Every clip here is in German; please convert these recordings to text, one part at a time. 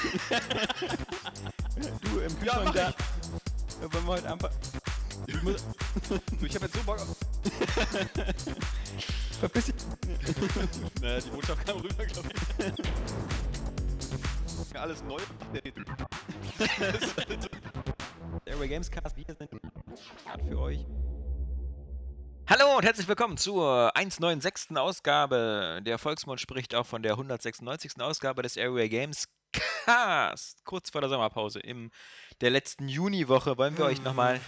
Du im Ja, Kühlschrank mach da. Ja, Wollen wir heute einfach. Ich muss. Ich habe jetzt so Bock auf. Verpiss dich. Naja, die Botschaft kam rüber, glaube ich. Alles neu. Airway Gamescast. Wir sind für euch. Hallo und herzlich willkommen zur 196. Ausgabe. Der Volksmund spricht auch von der 196. Ausgabe des Airway Games Cast. Kurz vor der Sommerpause in der letzten Juniwoche wollen wir euch nochmal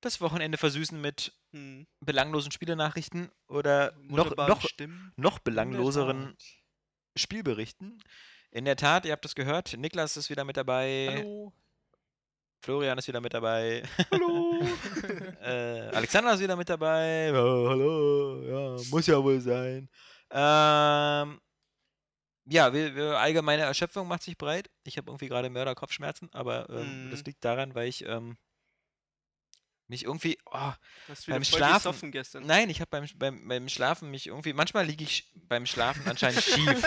das Wochenende versüßen mit Hm. belanglosen Spielenachrichten oder noch, noch, noch belangloseren Spielberichten. In der Tat, ihr habt es gehört, Niklas ist wieder mit dabei, Hallo. Florian ist wieder mit dabei, Hallo. äh, Alexander ist wieder mit dabei. Oh, hallo, ja, muss ja wohl sein. Ähm, ja, wir, wir, allgemeine Erschöpfung macht sich breit. Ich habe irgendwie gerade Mörderkopfschmerzen, aber ähm, das Mhm. liegt daran, weil ich ähm, mich irgendwie. Oh, Beim Schlafen- nein, ich habe beim, beim, beim Schlafen mich irgendwie. Manchmal liege ich beim Schlafen anscheinend schief.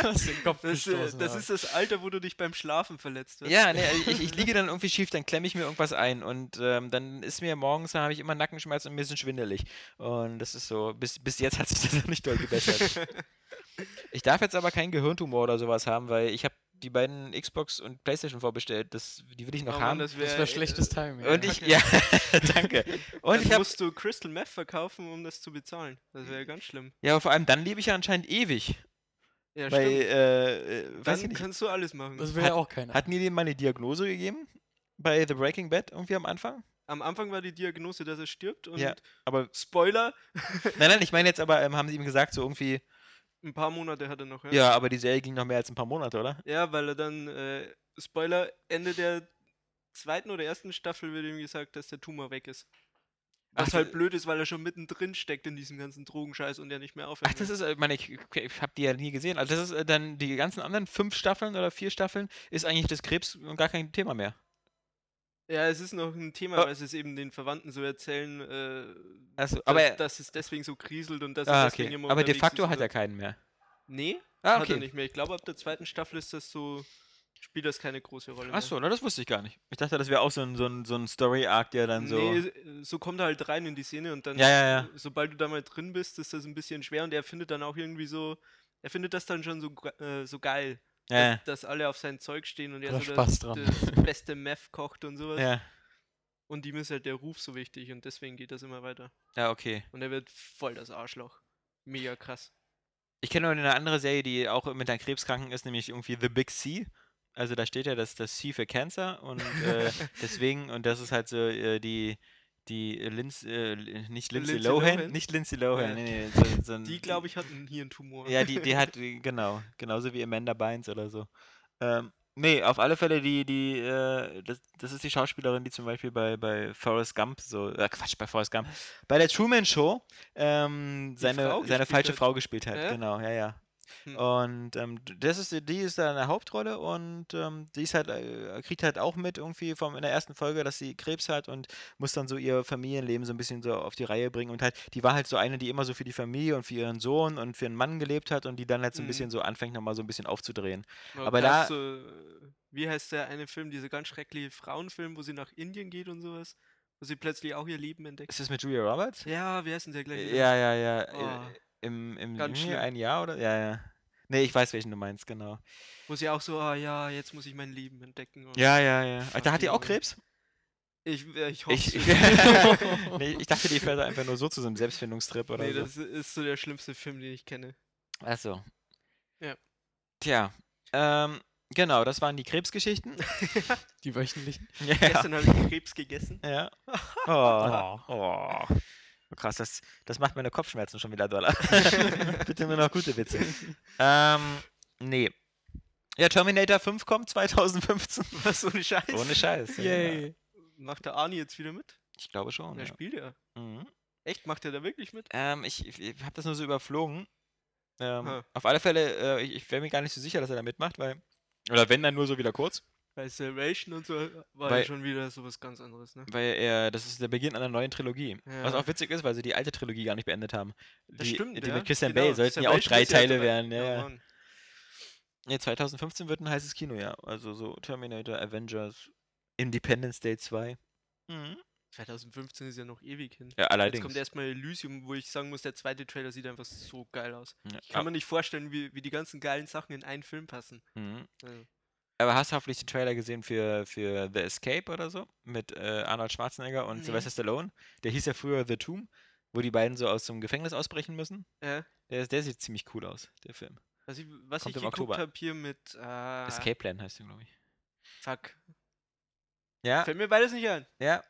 Das, äh, das ist das Alter, wo du dich beim Schlafen verletzt hast. Ja, nee, ich, ich liege dann irgendwie schief, dann klemme ich mir irgendwas ein und ähm, dann ist mir morgens, dann habe ich immer Nackenschmerzen und mir ist es schwindelig. Und das ist so, bis, bis jetzt hat sich das noch nicht doll gebessert. ich darf jetzt aber keinen Gehirntumor oder sowas haben, weil ich habe die beiden Xbox und Playstation vorbestellt. Das, die will ich noch Oh Mann, haben. das Das wäre war schlechtes Timing. und ja. ich, ja, danke. Und Dann ich musst du Crystal Meth verkaufen, um das zu bezahlen. Das wäre ganz schlimm. ja, aber vor allem dann lebe ich ja anscheinend ewig. Ja, weil, stimmt. äh, äh, Dann nicht. kannst du alles machen. Das will ja auch keiner. Hatten die dem mal eine Diagnose gegeben? Bei The Breaking Bad irgendwie am Anfang? Am Anfang war die Diagnose, dass er stirbt und Ja. Aber Spoiler, Nein, nein, ich meine jetzt aber, ähm, haben sie ihm gesagt, so irgendwie, ein paar Monate hat er noch. ja. aber die Serie ging noch mehr als ein paar Monate, oder? Ja, weil er dann, äh, Spoiler, Ende der zweiten oder ersten Staffel wird ihm gesagt, dass der Tumor weg ist. Was Ach, halt d- blöd ist, weil er schon mittendrin steckt in diesem ganzen Drogenscheiß und der nicht mehr aufhört. Ach, das ist, äh, meine, ich, ich habe die ja nie gesehen. Also das ist äh, dann die ganzen anderen fünf Staffeln oder vier Staffeln ist eigentlich das Krebs gar kein Thema mehr. Ja, es ist noch ein Thema, Oh. weil sie es eben den Verwandten so erzählen, äh, Also, dass, aber, dass es deswegen so kriselt und dass ah, deswegen okay. immer aber de facto hat er keinen mehr. Nee, Ah, hat er okay. nicht mehr. Ich glaube, ab der zweiten Staffel ist das so, spielt das keine große Rolle mehr. Achso, na, das wusste ich gar nicht. Ich dachte, das wäre auch so ein, so ein, so ein Story-Arc, der dann so. Nee, so kommt er halt rein in die Szene und dann, Ja, ja, ja. sobald du da mal drin bist, ist das ein bisschen schwer und er findet dann auch irgendwie so, er findet das dann schon so, äh, so geil, Ja, dass, dass alle auf sein Zeug stehen und er Da so das, das beste Meth kocht und sowas. ja. Und ihm ist halt der Ruf so wichtig und deswegen geht das immer weiter. Ja, okay. Und er wird voll das Arschloch. Mega krass. Ich kenne noch eine andere Serie, die auch mit einer Krebskranken ist, nämlich irgendwie The Big C. Also da steht ja das, das C für Cancer und äh, deswegen, und das ist halt so äh, die, die Linz, äh, nicht Lindsay, Lindsay Lohan, Lohan? nicht Lindsay Lohan, nee, nee, so, so ein, Die, glaube ich, hat einen Hirntumor. Ja, die, die hat, äh, genau, genauso wie Amanda Bynes oder so. Ähm, nee, auf alle Fälle, die, die, äh, das, das ist die Schauspielerin, die zum Beispiel bei, bei Forrest Gump, so, äh, Quatsch, bei Forrest Gump, bei der Truman Show ähm, seine, Frau seine falsche hat. Frau gespielt hat, Ja? genau, ja, ja. Hm. Und ähm, das ist, die ist da eine Hauptrolle und ähm, die ist halt, äh, kriegt halt auch mit irgendwie vom, in der ersten Folge, dass sie Krebs hat und muss dann so ihr Familienleben so ein bisschen so auf die Reihe bringen und halt, die war halt so eine, die immer so für die Familie und für ihren Sohn und für ihren Mann gelebt hat und die dann halt so ein Mhm. bisschen so anfängt, nochmal so ein bisschen aufzudrehen. Ja, aber da äh, wie heißt der eine Film, dieser ganz schreckliche Frauenfilm, wo sie nach Indien geht und sowas? Wo sie plötzlich auch ihr Leben entdeckt. Ist das mit Julia Roberts? Ja, wie heißt denn der gleich? Ja, ja, ja. Oh, Im, im ganz Juni schlimm. ein Jahr oder? Ja, ja. Nee, ich weiß, welchen du meinst, genau. Wo sie auch so, ah ja, jetzt muss ich mein Leben entdecken. Und Ja, ja, ja. Fuck Da hat die auch. Krebs? Ich, ich hoffe Ich, es. nee, ich dachte, die fährt einfach nur so zu so einem Selbstfindungstrip oder Nee, so. das ist so der schlimmste Film, den ich kenne. Achso. Ja. Tja, ähm, genau, das waren die Krebsgeschichten. Die wöchentlichen. ja. Gestern habe ich Krebs gegessen. ja. Oh, oh. Oh, Krass, das, das macht meine Kopfschmerzen schon wieder doller. Bitte nur noch gute Witze. ähm, nee. Ja, Terminator 5 kommt 2015. Was, ohne Scheiß? Ohne Scheiß. ja. Yay. Macht der Arnie jetzt wieder mit? Ich glaube schon. Der Ja. spielt ja. Mhm. Echt? Macht er da wirklich mit? Ähm, ich ich, habe das nur so überflogen. Ähm. Auf alle Fälle, äh, ich, ich wäre mir gar nicht so sicher, dass er da mitmacht, weil. Oder wenn, dann nur so wieder kurz. Bei Salvation und so war Weil- ja schon wieder sowas ganz anderes, ne? Weil er, das ist der Beginn einer neuen Trilogie. Was Ja. auch witzig ist, weil sie die alte Trilogie gar nicht beendet haben. Das die, stimmt, Die ja. mit Christian Genau, Bale sollten ja auch drei ja Teile drei- werden. Ja, ja. Nee, 2015 wird ein heißes Kinojahr. Also so Terminator, Avengers, Independence Day 2. Mhm. 2015 ist ja noch ewig hin. Ja, Jetzt allerdings. kommt erstmal Elysium, wo ich sagen muss, der zweite Trailer sieht einfach so geil aus. Ja, Ich kann aber, mir nicht vorstellen, wie, wie die ganzen geilen Sachen in einen Film passen. mhm. Also, aber hast du hoffentlich den Trailer gesehen für, für The Escape oder so? Mit äh, Arnold Schwarzenegger und Nee. Sylvester Stallone. Der hieß ja früher The Tomb, wo die beiden so aus dem Gefängnis ausbrechen müssen. äh, Der, der sieht ziemlich cool aus, der Film. was ich, was Kommt ich geguckt habe hier mit. Äh, Escape Plan heißt der, glaube ich. Fuck. Ja, Fällt mir beides nicht ein. ja.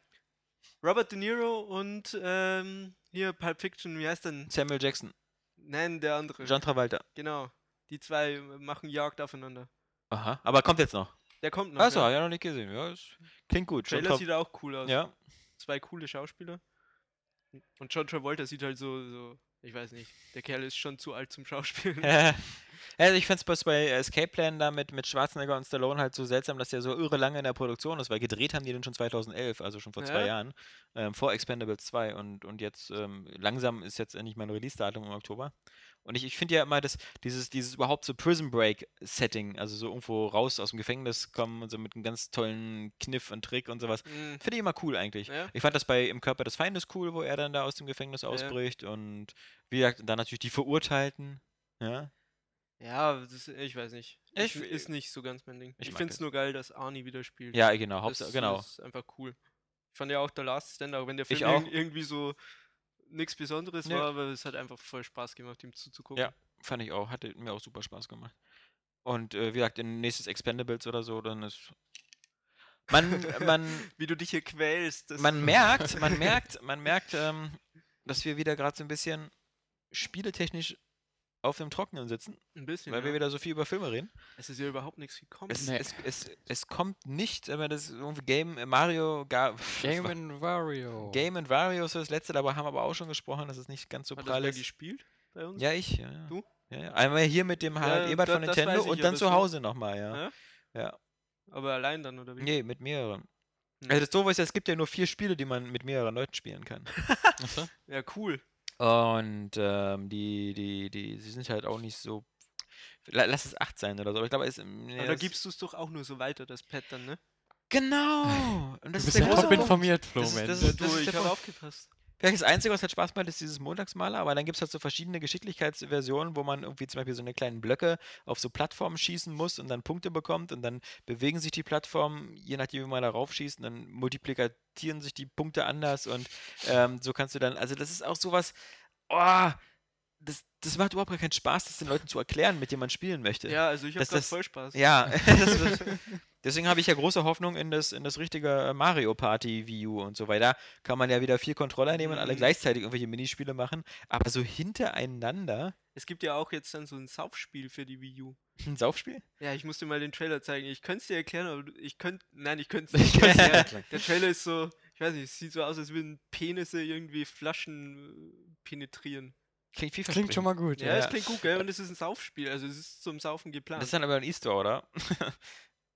Robert De Niro und ähm, hier Pulp Fiction, wie heißt denn? Samuel Jackson, Nein, der andere. John Travolta. Genau. Die zwei machen Jagd aufeinander. Aha, aber kommt jetzt noch. Der kommt noch. Achso, ja. ja noch nicht gesehen. Ja, ist, klingt gut. Trailer Tra- sieht auch cool aus. ja, Zwei coole Schauspieler. Und John Travolta sieht halt so, so, ich weiß nicht, der Kerl ist schon zu alt zum Schauspielen. also ich find's bloß bei Escape Plan da mit, mit Schwarzenegger und Stallone halt so seltsam, dass der so irre lange in der Produktion ist, weil gedreht haben die den schon 2011, also schon vor zwei Ja. Jahren, ähm, vor Expendables 2 und, und jetzt ähm, langsam ist jetzt endlich mein Release-Datum im Oktober. Und ich, ich finde ja immer, dass dieses, dieses überhaupt so Prison Break-Setting, also so irgendwo raus aus dem Gefängnis kommen und so mit einem ganz tollen Kniff und Trick und sowas, Mm, finde ich immer cool eigentlich. Ja. Ich fand das bei Im Körper des Feindes cool, wo er dann da aus dem Gefängnis Ja. ausbricht und wie gesagt, dann natürlich die Verurteilten. Ja, Ja, das, ich weiß nicht. Ich- Ich, ist nicht so ganz mein Ding. ich Ich, finde es nur geil, dass Arnie wieder spielt. ja genau, das, Hauptsache, genau. Das ist einfach cool. Ich fand ja auch The Last Stand, auch wenn der Ich Film auch. irg- irgendwie so nichts Besonderes Ja. war, aber es hat einfach voll Spaß gemacht, ihm zuzugucken. Ja. Fand ich auch, hatte mir auch super Spaß gemacht. Und äh, wie gesagt, in nächstes Expendables oder so, dann ist. Man, man, Wie du dich hier quälst. Man merkt, man merkt, man merkt, ähm, dass wir wieder gerade so ein bisschen spieletechnisch auf dem Trockenen sitzen, ein bisschen. weil wir ja. wieder so viel über Filme reden. Es ist ja überhaupt nichts gekommen. Es, Nee. es, es, es kommt nicht, aber das ist irgendwie Game äh, Mario Ga Game and Wario. Game and Wario ist das letzte, darüber haben wir aber auch schon gesprochen, das ist nicht ganz so Hat prall das ist. gespielt bei uns? Ja, ich, ja, ja. Du? Ja, ja. Einmal hier mit dem Harald Ja, Ebert von Nintendo und dann aber zu so- Hause nochmal, ja. Ja? Ja. Aber allein dann, oder wie? Nee, mit mehreren. Hm. Also das Doofe ist, ja, es gibt ja nur vier Spiele, die man mit mehreren Leuten spielen kann. Achso. Ja, cool. Und ähm, die, die, die, sie sind halt auch nicht so. La- Lass es acht sein oder so. Aber ich glaube, es, nee, Aber da das- gibst du es doch auch nur so weiter, das Pad dann, ne? Genau! Und Du das ist bist der ja top informiert, Flo, Das ist- Mensch. das Ja, ist- du, ich der habe aufgepasst. Vielleicht das Einzige, was halt Spaß macht, ist dieses Montagsmaler, aber dann gibt es halt so verschiedene Geschicklichkeitsversionen, wo man irgendwie zum Beispiel so eine kleinen Blöcke auf so Plattformen schießen muss und dann Punkte bekommt und dann bewegen sich die Plattformen, je nachdem, wie man darauf schießt, und dann multiplikationen sich die Punkte anders und ähm, so kannst du dann, also das ist auch sowas, oh, das, das macht überhaupt gar keinen Spaß, das den Leuten zu erklären, mit denen man spielen möchte. Ja, also ich habe das- voll Spaß. Ja, das ist, deswegen habe ich ja große Hoffnung in das, in das richtige äh, Mario Party Wii U und so weiter. Kann man ja wieder vier Controller nehmen und alle Mhm. gleichzeitig irgendwelche Minispiele machen, aber so hintereinander Es gibt ja auch jetzt dann so ein Saufspiel für die Wii U. ein Saufspiel? Ja, ich musste mal den Trailer zeigen. Ich könnte es dir erklären, aber ich könnte. Nein, ich könnte es nicht erklären. Der Trailer ist so, ich weiß nicht, es sieht so aus, als würden Penisse irgendwie Flaschen äh, penetrieren. Klingt viel Klingt schon mal gut. Ja, Ja. es klingt gut, gell? Und es ist ein Saufspiel, also es ist zum Saufen geplant. Das ist dann aber ein Easter, oder?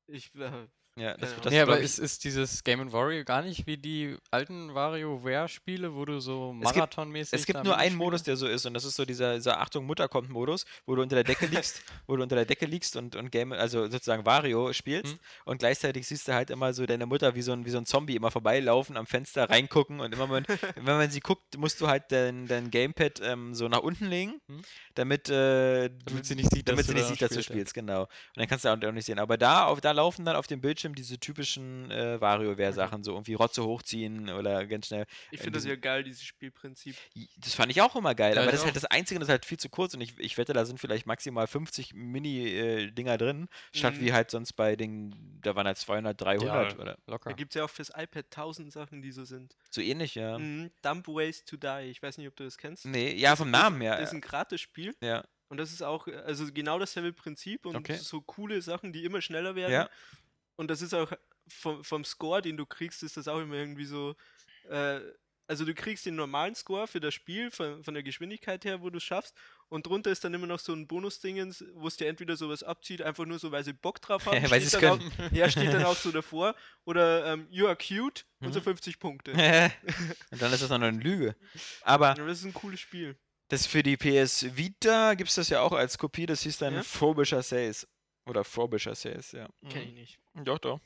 ich, äh, ja, das, Keine das nee, aber ich, ist, ist dieses Game Wario gar nicht wie die alten WarioWare-Spiele, wo du so Es gibt- marathonmäßig. Es gibt nur einen Modus, der so ist, und das ist so dieser, dieser Achtung, Mutter kommt Modus, wo du unter der Decke liegst, wo du unter der Decke liegst und, und Game, also sozusagen Wario spielst Hm. und gleichzeitig siehst du halt immer so deine Mutter wie so ein, wie so ein Zombie immer vorbeilaufen, am Fenster reingucken und immer wenn, wenn man sie guckt, musst du halt dein, dein Gamepad ähm, so nach unten legen, Hm. damit, äh, du- Damit sie nicht sieht, damit dass sie du nicht da sieht, dass du spielst, genau. Und dann kannst du auch nicht sehen. Aber da, auf, da laufen dann auf dem Bildschirm diese typischen äh, WarioWare-Sachen, so irgendwie Rotze hochziehen oder ganz schnell ich in finde das diesem- ja geil, dieses Spielprinzip. Das fand ich auch immer geil, Ja, aber das ist halt das Einzige, das ist halt viel zu kurz und ich, ich wette, da sind vielleicht maximal 50 Mini-Dinger drin, statt Mhm. wie halt sonst bei den, da waren halt 200, 300 Ja, oder Locker. Da gibt es ja auch fürs iPad tausend Sachen, die so sind. so ähnlich, ja. Mhm. Dumb Ways to Die. Ich weiß nicht, ob du das kennst. Nee, ja, Das- vom das- Namen her. Das ist ein Gratis-Spiel ja. Und das ist auch, äh, also genau dasselbe Prinzip und Okay. so coole Sachen, die immer schneller werden. Ja. Und das ist auch vom, vom Score, den du kriegst, ist das auch immer irgendwie so. Äh, also du kriegst den normalen Score für das Spiel, von, von der Geschwindigkeit her, wo du es schaffst. Und drunter ist dann immer noch so ein Bonus-Dingens, wo es dir entweder sowas abzieht, einfach nur so, weil sie Bock drauf haben. Weil sie steht es dann auch, Ja, steht dann auch so davor. Oder ähm, You are cute und so Mhm. 50 Punkte. und dann ist das noch eine Lüge. Aber Ja, das ist ein cooles Spiel. das für die PS Vita gibt es das ja auch als Kopie, das hieß dann Ja? Frobisher Says. Oder Frobisher Says, ja. Kenn ich nicht. Doch, doch.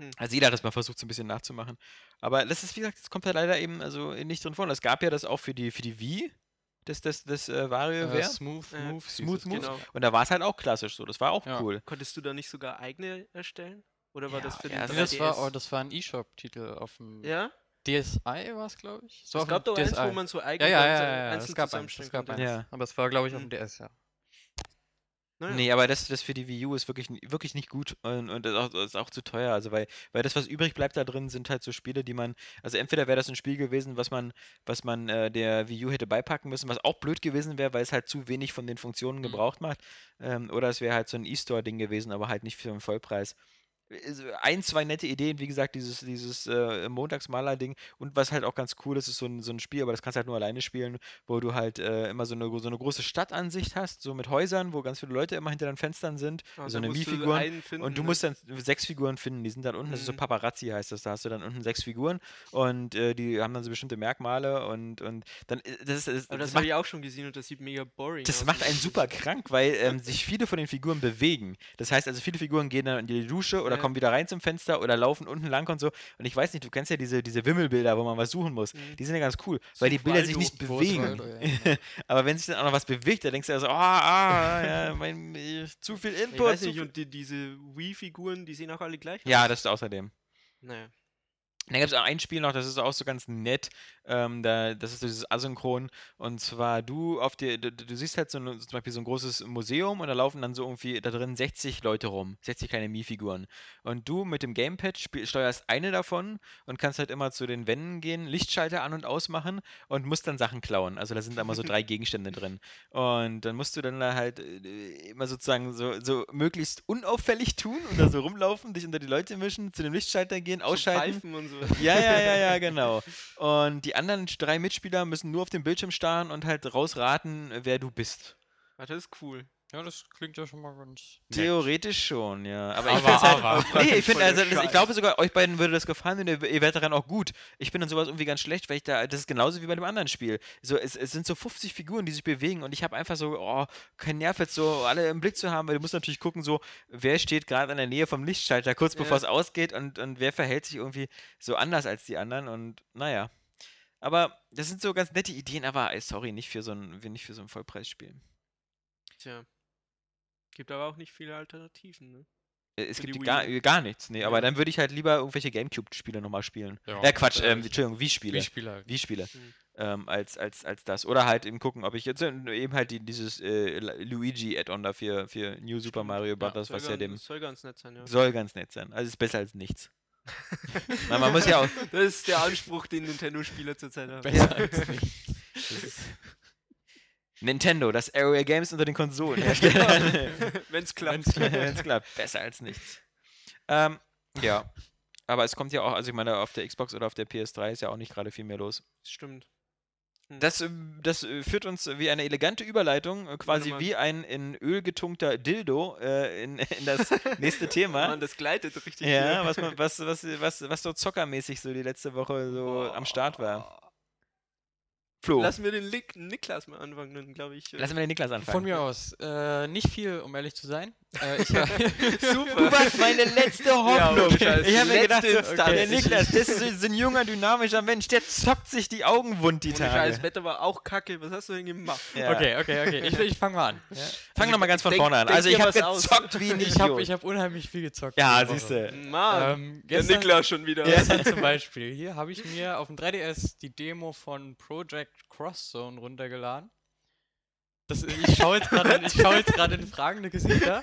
Hm. Also jeder hat das mal versucht, so ein bisschen nachzumachen. Aber das ist, wie gesagt, das kommt da leider eben also nicht drin vor. Und es gab ja das auch für die, für die Wii, das, das, das äh, Äh, WarioWare. Smooth Äh, hieß Smooth es. Moves. Genau. Und da war es halt auch klassisch so. Das war auch Ja. cool. Konntest du da nicht sogar eigene erstellen? Oder war Ja, das für ja, den Nee, das war, 3DS? oh, das war ein E-Shop-Titel auf dem ja? DSi war es, glaube ich. War Es gab doch eins, wo man so ja, eigene ja, ja, so ja, ja, einzeln es gab eins, zusammenstellen es gab eins. Ja. Aber es war, glaube ich, auf Hm. dem DS, ja. Naja. Nee, aber das, das für die Wii U ist wirklich, wirklich nicht gut und, und ist, auch, ist auch zu teuer. Also weil, weil das, was übrig bleibt da drin, sind halt so Spiele, die man. Also entweder wäre das ein Spiel gewesen, was man, was man äh, der Wii U hätte beipacken müssen, was auch blöd gewesen wäre, weil es halt zu wenig von den Funktionen Mhm. gebraucht macht. Ähm, oder es wäre halt so ein E-Store-Ding gewesen, aber halt nicht für den Vollpreis. Also Ein, zwei nette Ideen, wie gesagt, dieses, dieses äh, Montagsmaler-Ding und was halt auch ganz cool ist, ist so ein, so ein Spiel, aber das kannst du halt nur alleine spielen, wo du halt äh, immer so eine, so eine große Stadtansicht hast, so mit Häusern, wo ganz viele Leute immer hinter den Fenstern sind, Ah, so eine Mii-Figuren. einen Und du ne? musst dann sechs Figuren finden, die sind dann unten, das ist so Mhm. Paparazzi heißt das, da hast du dann unten sechs Figuren und äh, die haben dann so bestimmte Merkmale und, und dann, äh, das ist, das, Aber das das macht habe ich auch schon gesehen und das sieht mega boring das aus. macht Das einen ist- super krank, weil ähm, sich viele von den Figuren bewegen. Das heißt also, viele Figuren gehen dann in die Dusche oder Ja. kommen wieder rein zum Fenster oder laufen unten lang und so. Und ich weiß nicht, du kennst ja diese, diese Wimmelbilder, wo man was suchen muss. Mhm. Die sind ja ganz cool, weil die Bilder sich nicht bewegen. Ja. Aber wenn sich dann auch noch was bewegt, dann denkst du ja so, ah, ah, ja, mein, zu viel Ich Input. weiß zu nicht, und die, diese Wii-Figuren, die sehen auch alle gleich Ja, aus. das ist außerdem. Naja. Dann gibt es auch ein Spiel noch, das ist auch so ganz nett. Ähm, da, das ist so dieses Asynchron. Und zwar du auf dir, du, du siehst halt so, ein, zum Beispiel so ein großes Museum und da laufen dann so irgendwie da drin 60 Leute rum, 60 kleine Mii-Figuren. Und du mit dem Gamepad spiel, steuerst eine davon und kannst halt immer zu den Wänden gehen, Lichtschalter an und ausmachen und musst dann Sachen klauen. Also da sind da immer so drei Gegenstände drin. Und dann musst du dann da halt äh, immer sozusagen so, so möglichst unauffällig tun und da so rumlaufen, dich unter die Leute mischen, zu dem Lichtschalter gehen, So ausschalten. Pfeifen und so. Ja, ja, ja, ja, genau. Und die anderen drei Mitspieler müssen nur auf den Bildschirm starren und halt rausraten, wer du bist. Das ist cool. Ja, das klingt ja schon mal ganz. nett. Theoretisch schon, ja. Aber, ich Aber- finde halt, nee, ich finde, also, das, ich glaube sogar, euch beiden würde das gefallen und ihr, ihr werdet daran auch gut. Ich bin dann sowas irgendwie ganz schlecht, weil ich da, das ist genauso wie bei dem anderen Spiel. So, es, es sind so 50 Figuren, die sich bewegen und ich habe einfach so, oh, kein Nerv jetzt so alle im Blick zu haben, weil du musst natürlich gucken, so, wer steht gerade in der Nähe vom Lichtschalter, kurz Ja. bevor es ausgeht und, und wer verhält sich irgendwie so anders als die anderen und naja. Aber das sind so ganz nette Ideen, aber sorry, nicht für so ein, nicht für so ein Vollpreisspiel. Tja. Gibt aber auch nicht viele Alternativen, ne? Äh, Es Für gibt gar, äh, gar nichts, nee, aber Ja. dann würde ich halt lieber irgendwelche Gamecube-Spiele nochmal spielen. Ja, Ja, Quatsch, äh, ähm, Entschuldigung, Wii-Spiele. Wii-Spieler. Wii-Spiele. Mhm. Ähm, als, als, als das. Oder halt eben gucken, ob ich jetzt äh, eben halt die, dieses äh, Luigi-Add-on da für, New Super Mario Bros., soll was ja dem Soll ganz nett sein, ja. soll ganz nett sein. Also ist besser als nichts. Weil man muss ja auch. Das ist der Anspruch, den Nintendo-Spieler zurzeit haben. Besser als nichts. Nintendo, das Area Games unter den Konsolen. Wenn's klappt. Wenn es klappt, besser als nichts. Ähm, ja. Aber es kommt ja auch, also ich meine, auf der Xbox oder auf der PS3 ist ja auch nicht gerade viel mehr los. Stimmt. Hm. Das, ähm, das äh, führt uns wie eine elegante Überleitung, äh, quasi wie ein in Öl getunkter Dildo äh, in, in das nächste Thema. Mann, das gleitet richtig. Ja, was, man, was, was, was, was so zockermäßig so die letzte Woche so am Start war. Flo, Lassen wir den Lik Niklas mal anfangen, dann glaube ich. äh, lassen wir den Niklas anfangen. Von mir aus. Äh, nicht viel, um ehrlich zu sein. Äh, ich, hab- Super. Du warst meine letzte Hoffnung. Scheiß, ich habe mir gedacht, so, Instanz. der Niklas, das ist ein junger, dynamischer Mensch, der zockt sich die Augen wund die Ohne Scheiß, Tage. Wetter war auch kacke. Was hast du denn gemacht? Ja. Okay, okay, okay. Ich, ich fange mal an. Ja. Fang nochmal ganz von denk- vorne an. Also ich habe was aus. gezockt wie ein Ich habe hab unheimlich viel gezockt. Ja, siehst du. Mann, Ähm, der Niklas schon wieder. gestern zum Beispiel, hier habe ich mir auf dem 3DS die Demo von Project Cross Zone runtergeladen. Das, ich schaue jetzt gerade schau jetzt gerade in fragende Gesichter.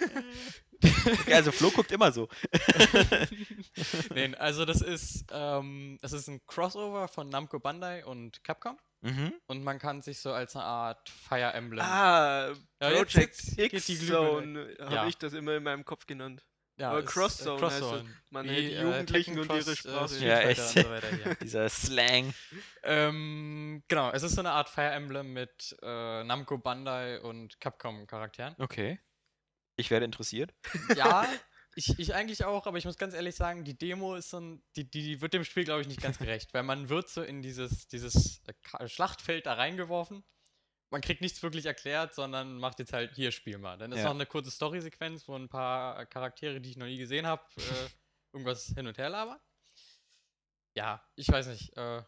Also Flo guckt immer so. Nein, also das ist, ähm, das ist ein Crossover von Namco Bandai und Capcom. Mhm. und man kann sich so als eine Art Fire Emblem. Ah, Ja, Project die X. Zone habe Ja. ich das immer in meinem Kopf genannt. Ja, aber ist, Crosszone heißt das. Crosszone. Man Wie, hält die äh, Jugendlichen Tekken und ihre Cross, äh, Sprache. Street Ja, echt. Und so weiter hier. Dieser Slang. ähm, genau, es ist so eine Art Fire Emblem mit äh, Namco Bandai und Capcom Charakteren. Okay. Ich werde interessiert. Ja, ich, ich eigentlich auch, aber ich muss ganz ehrlich sagen, die Demo ist so ein, die, die wird dem Spiel, glaube ich, nicht ganz gerecht, weil man wird so in dieses, dieses äh, Schlachtfeld da reingeworfen. Man kriegt nichts wirklich erklärt, sondern macht jetzt halt hier Spiel mal. Dann ist Ja. noch eine kurze Story-Sequenz, wo ein paar Charaktere, die ich noch nie gesehen habe, äh, irgendwas hin und her labern. Ja, ich weiß nicht. Äh,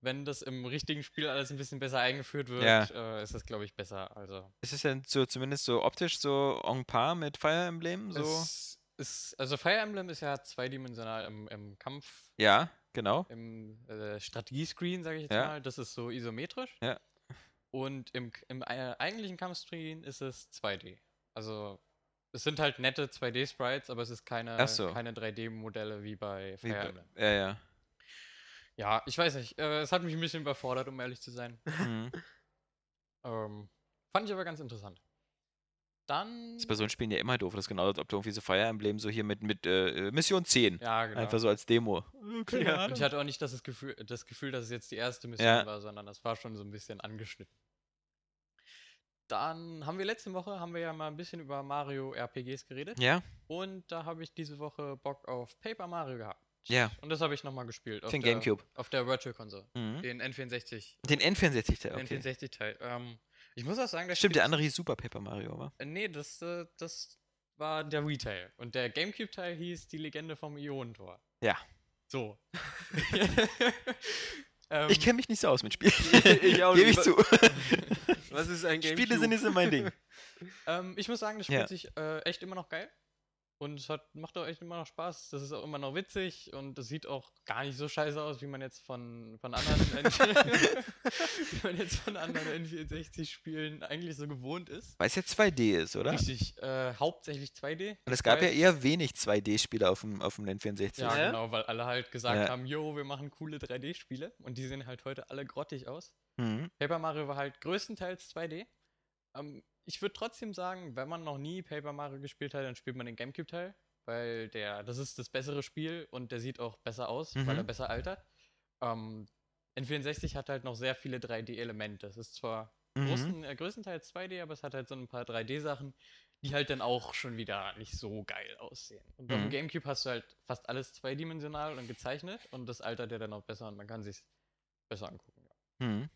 wenn das im richtigen Spiel alles ein bisschen besser eingeführt wird, Ja. äh, ist das, glaube ich, besser. Also Ist es denn so zumindest so optisch so en par mit Fire Emblem? So? Es ist, also Fire Emblem ist ja zweidimensional im, im Kampf, ja, genau. im äh, Strategiescreen, sage ich jetzt Ja. mal. Das ist so isometrisch. Ja. Und im, im äh, eigentlichen Kampfscreen ist es 2D. Also es sind halt nette 2D-Sprites, aber es ist keine, so. keine 3D-Modelle wie bei Fire Emblem. ja, ja. Ja, ich weiß nicht. Äh, es hat mich ein bisschen überfordert, um ehrlich zu sein. Mhm. Ähm, fand ich aber ganz interessant. Dann. Das ist bei so einem Spielen ja immer doof. Das ist genau, als ob du irgendwie so Fire Emblem so hier mit, mit äh, Mission 10. ja, genau. Einfach so als Demo. Keine Ja. Und ich hatte auch nicht das Gefühl, das Gefühl, dass es jetzt die erste Mission Ja. war, sondern das war schon so ein bisschen angeschnitten. Dann haben wir letzte Woche haben wir ja mal ein bisschen über Mario RPGs geredet Ja, und da habe ich diese Woche Bock auf Paper Mario gehabt. ja. Und das habe ich nochmal gespielt. Auf Für den der, Gamecube. Auf der Virtual Console. Mhm. Den N64. Den N64-Teil, Den okay. N64-Teil. Ähm, ich muss auch sagen, das Stimmt, der andere hieß Super Paper Mario, wa? Äh, Nee, das, äh, das war der Retail. Und der Gamecube-Teil hieß Die Legende vom Ionentor. Ja. So. ähm, Ich kenne mich nicht so aus mit Spielen. Ich auch Gebe ich zu. Was ist ein Gamecube? Spiele sind nicht so mein Ding. ähm, ich muss sagen, das spielt Ja. sich äh, echt immer noch geil. Und es hat, macht auch echt immer noch Spaß. Das ist auch immer noch witzig und das sieht auch gar nicht so scheiße aus, wie man jetzt von, von anderen wie man jetzt von anderen N64-Spielen eigentlich so gewohnt ist. Weil es ja 2D ist, oder? Richtig, äh, hauptsächlich 2D. Und es gab ja eher wenig 2D-Spiele auf dem, auf dem N64. Ja, Ja? genau, weil alle halt gesagt Ja. haben, yo, wir machen coole 3D-Spiele und die sehen halt heute alle grottig aus. Mhm. Paper Mario war halt größtenteils 2D. Ähm, ich würde trotzdem sagen, wenn man noch nie Paper Mario gespielt hat, dann spielt man den Gamecube-Teil, weil der, das ist das bessere Spiel und der sieht auch besser aus, weil Mhm. er besser altert. Ähm, N64 hat halt noch sehr viele 3D-Elemente. Es ist zwar Mhm. großen, äh, größtenteils 2D, aber es hat halt so ein paar 3D-Sachen, die halt dann auch schon wieder nicht so geil aussehen. Und auf Mhm. dem Gamecube hast du halt fast alles zweidimensional und gezeichnet und das altert ja dann auch besser und man kann sich besser angucken. Mhm.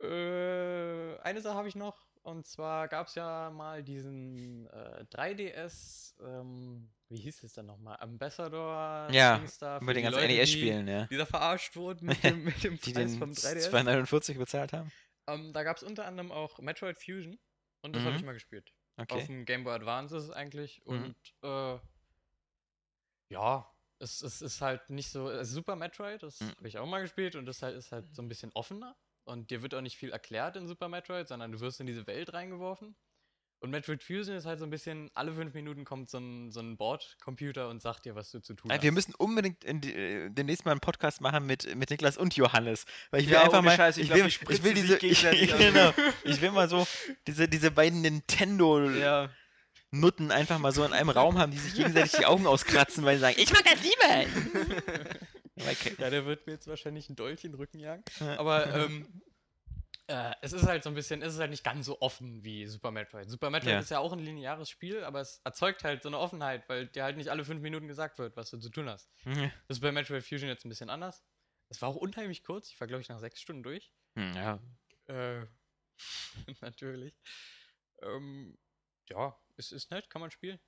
Äh, eine Sache habe ich noch. Und zwar gab es ja mal diesen äh, 3DS, ähm, wie hieß es denn nochmal? Ambassador Ja, Über den die ganzen NES-Spielen, ja. Die, da verarscht wurden mit dem, mit dem Die Preis vom 3DS. 249 bezahlt haben. Ähm, da gab es unter anderem auch Metroid Fusion. Und das habe Mhm. ich mal gespielt. Auf Okay. dem Game Boy Advance ist es eigentlich. Mhm. Und äh, ja, es, es ist halt nicht so. Also Super Metroid, das Mhm. habe ich auch mal gespielt und das halt, ist halt so ein bisschen offener. Und dir wird auch nicht viel erklärt in Super Metroid, sondern du wirst in diese Welt reingeworfen. Und Metroid Fusion ist halt so ein bisschen, alle fünf Minuten kommt so ein, so ein Bordcomputer und sagt dir, was du zu tun Äh, hast. Wir müssen unbedingt in die, äh, demnächst mal einen Podcast machen mit, mit Niklas und Johannes. Weil ich will Ja, einfach mal. Scheiß, ich ich, glaub, will, die ich will diese. Ich, genau. Ich will mal so diese, diese beiden Nintendo-Nutten Ja. einfach mal so in einem Raum haben, die sich gegenseitig die Augen auskratzen, weil sie sagen, ich mag das lieber. okay. Ja, der wird mir jetzt wahrscheinlich ein Dolch in den Rücken jagen. Ja. Aber ähm, äh, es ist halt so ein bisschen, es ist halt nicht ganz so offen wie Super Metroid. Super Metroid Ja. ist ja auch ein lineares Spiel, aber es erzeugt halt so eine Offenheit, weil dir halt nicht alle fünf Minuten gesagt wird, was du zu tun hast. Mhm. Das ist bei Metroid Fusion jetzt ein bisschen anders. Es war auch unheimlich kurz. Ich war, glaube ich, nach sechs Stunden durch. Hm, Ja. Äh, natürlich. Ähm, ja, es ist nett, kann man spielen.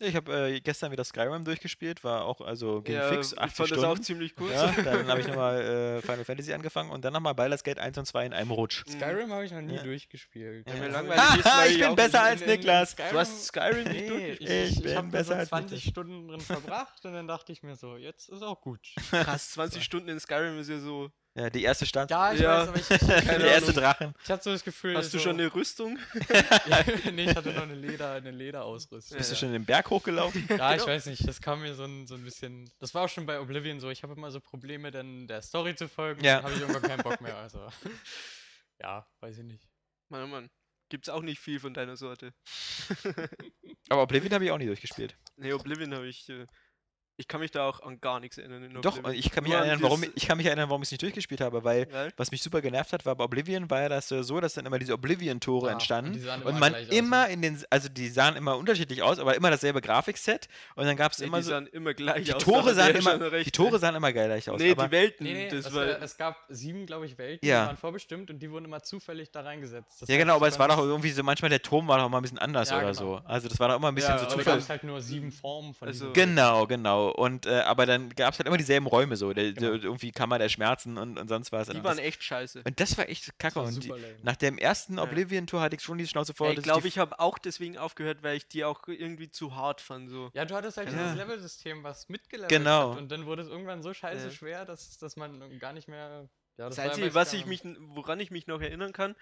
Ich habe äh, gestern wieder Skyrim durchgespielt, war auch also ging ja, fix, ich 80 fand Stunden. das auch ziemlich cool. Ja, dann habe ich nochmal äh, Final Fantasy angefangen und dann nochmal Baldur's Gate 1 und 2 in einem Rutsch. Mhm. Skyrim habe ich noch nie Ja. durchgespielt. Ja. Haha, ich ich bin besser als Niklas. Du hast Skyrim nicht Nee, durchgespielt. ich, Ich ich, bin habe besser so als 20 Niklas. Stunden drin verbracht und dann dachte ich mir so, jetzt ist auch gut. Krass, 20 Stunden in Skyrim ist ja so Ja, die erste Stadt. Ja, ich Ja. weiß, aber ich, ich, Keine der erste. Drachen. ich hatte so das Gefühl. Hast du so, schon eine Rüstung? ja, nee, ich hatte noch eine Leder, eine Lederausrüstung. Bist du Ja. schon den Berg hochgelaufen? Ja, ich weiß nicht, das kam mir so ein, so ein bisschen. Das war auch schon bei Oblivion so. Ich habe immer so Probleme, dann der Story zu folgen. Ja. Dann habe ich irgendwann keinen Bock mehr. Also. Ja, weiß ich nicht. Mann, oh Mann. Gibt's auch nicht viel von deiner Sorte. Aber Oblivion habe ich auch nie durchgespielt. Nee, Oblivion habe ich. Äh, ich kann mich da auch an gar nichts erinnern. In Doch, Oblivion. ich kann mich Nur erinnern, warum ich kann mich erinnern, warum ich es nicht durchgespielt habe, weil Weil? was mich super genervt hat, war bei Oblivion war ja das äh, so, dass dann immer diese Oblivion-Tore Ja, entstanden und die sahen und immer man gleich aus, immer ne? in den, also die sahen immer unterschiedlich aus, aber immer dasselbe Grafikset und dann gab es Nee, immer die so, sahen immer gleich die aus. Tore sahen immer, recht. die Tore sahen immer gleich aus. Nee, aber, die Welten. Nee, nee, das es, war, es gab sieben, glaube ich, Welten, Ja. die waren vorbestimmt und die wurden immer zufällig da reingesetzt. Das ja genau, aber es war doch irgendwie so, manchmal der Turm war doch mal ein bisschen anders Ja, oder genau. so. Also das war doch immer ein bisschen Ja, so da Zufall. gab es halt nur sieben Formen von Also- diesen Genau, genau. Und äh, aber dann gab es halt immer dieselben Räume so. Der, Genau. der, irgendwie Kammer der Schmerzen und, und sonst was. die und, waren das, echt scheiße. und das war echt kacke. war Und die, nach dem ersten Ja. Oblivion-Tour hatte ich schon die Schnauze voll. ich dass glaube, ich habe auch deswegen aufgehört, weil ich die auch irgendwie zu hart fand. So. Ja, du hattest halt Ja. dieses Level-System, was mitgelevelt Genau. hat und dann wurde es irgendwann so scheiße Ja. schwer, dass, dass man gar nicht mehr. Ja, Das, war ja Einzige, was ich mich, woran ich mich noch erinnern kann,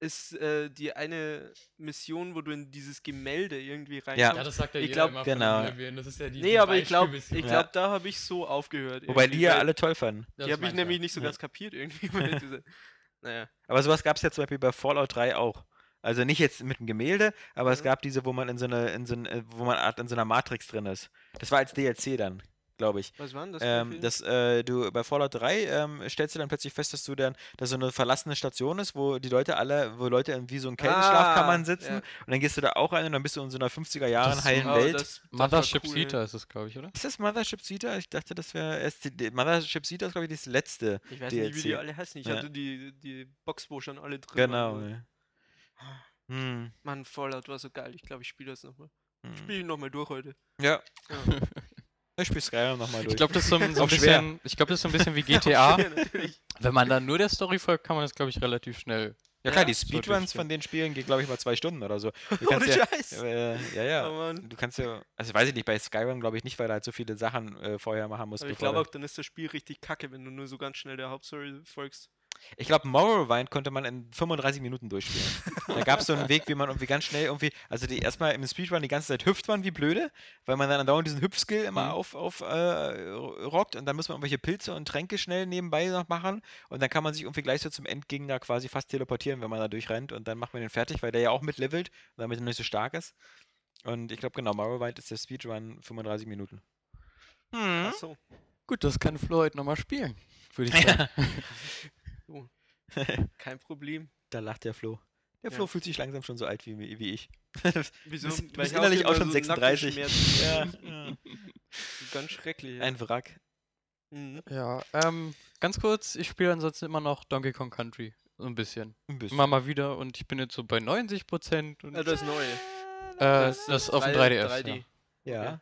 ist äh, die eine Mission, wo du in dieses Gemälde irgendwie reinkommst. Ja, das sagt ja Ich jeder glaub- immer genau. Das ist ja die nee, die aber ich glaube, ich Ja. glaub, da habe ich so aufgehört. Wobei die ja alle toll fanden. Ja, Die habe ich nämlich ja. nicht so Ja. ganz kapiert irgendwie. diese, naja. Aber sowas gab es ja zum Beispiel bei Fallout 3 auch. Also nicht jetzt mit dem Gemälde, aber es Mhm. gab diese, wo man in so eine, in so ein, äh, wo man Art in so einer Matrix drin ist. Das war als DLC dann, glaube ich. Was war denn das? Ähm, Film? das, äh, du bei Fallout 3 ähm, stellst du dann plötzlich fest, dass du dann, dass so eine verlassene Station ist, wo die Leute alle, wo Leute in wie so in Kälteschlafkammern Ah, sitzen ja. und dann gehst du da auch rein und dann bist du in so einer 50er Jahren heilen Oh, Welt. das- das Mothership cool. Zeta ist es, glaube ich, oder? ist das Mothership Zeta? Ich dachte, das wäre erst die, die Mothership Zeta ist glaube ich das letzte. Ich weiß DLC. nicht, wie die alle heißen. Ich Ja. hatte die, die Box, wo schon alle drin Genau. waren. ja. Hm, Mann, Fallout war so geil. Ich glaube, ich spiele das nochmal. hm. Spiele ich nochmal durch heute. Ja, Ja. Ich spiele Skyrim nochmal durch. Ich glaube, das ist so ein, so ein bisschen, ich glaube, das ist so ein bisschen wie GTA. Ja. Wenn man dann nur der Story folgt, kann man das, glaube ich, relativ schnell. ja klar, Ja, die Speedruns von den Spielen gehen glaube ich mal zwei Stunden oder so. Du Ohne kannst ja, Scheiß. äh, ja, ja. Oh. Du kannst ja, also weiß ich nicht, bei Skyrim glaube ich nicht, weil du halt so viele Sachen äh, vorher machen musst. Aber ich glaube auch, dann ist das Spiel richtig kacke, wenn du nur so ganz schnell der Hauptstory folgst. Ich glaube, Morrowind konnte man in 35 Minuten durchspielen. da gab es so einen Weg, wie man irgendwie ganz schnell irgendwie, also die erstmal im Speedrun die ganze Zeit hüpft man wie blöde, weil man dann andauernd diesen Hüpfskill immer Mhm. auf, auf äh, rockt und dann muss man irgendwelche Pilze und Tränke schnell nebenbei noch machen und dann kann man sich irgendwie gleich so zum Endgegner quasi fast teleportieren, wenn man da durchrennt und dann macht man den fertig, weil der ja auch mitlevelt, damit er nicht so stark ist. Und ich glaube genau, Morrowind ist der Speedrun 35 Minuten. Mhm. Ach so. Gut, das kann Flo heute nochmal spielen, würde ich sagen. Kein Problem. Da lacht der Flo. Der Ja. Flo fühlt sich langsam schon so alt wie, wie ich. Wieso? bist- du bist ich innerlich auch immer schon 36. Nackenschmerzen Ja, habe. Ganz schrecklich. Ja. Ein Wrack. Mhm. Ja, ähm, ganz kurz, ich spiele ansonsten immer noch Donkey Kong Country. So ein bisschen. Ein bisschen. Immer mal wieder und ich bin jetzt so bei 90 Prozent. Ja, das Neue. äh, das, auf dem 3DS. 3D. Ja. Ja.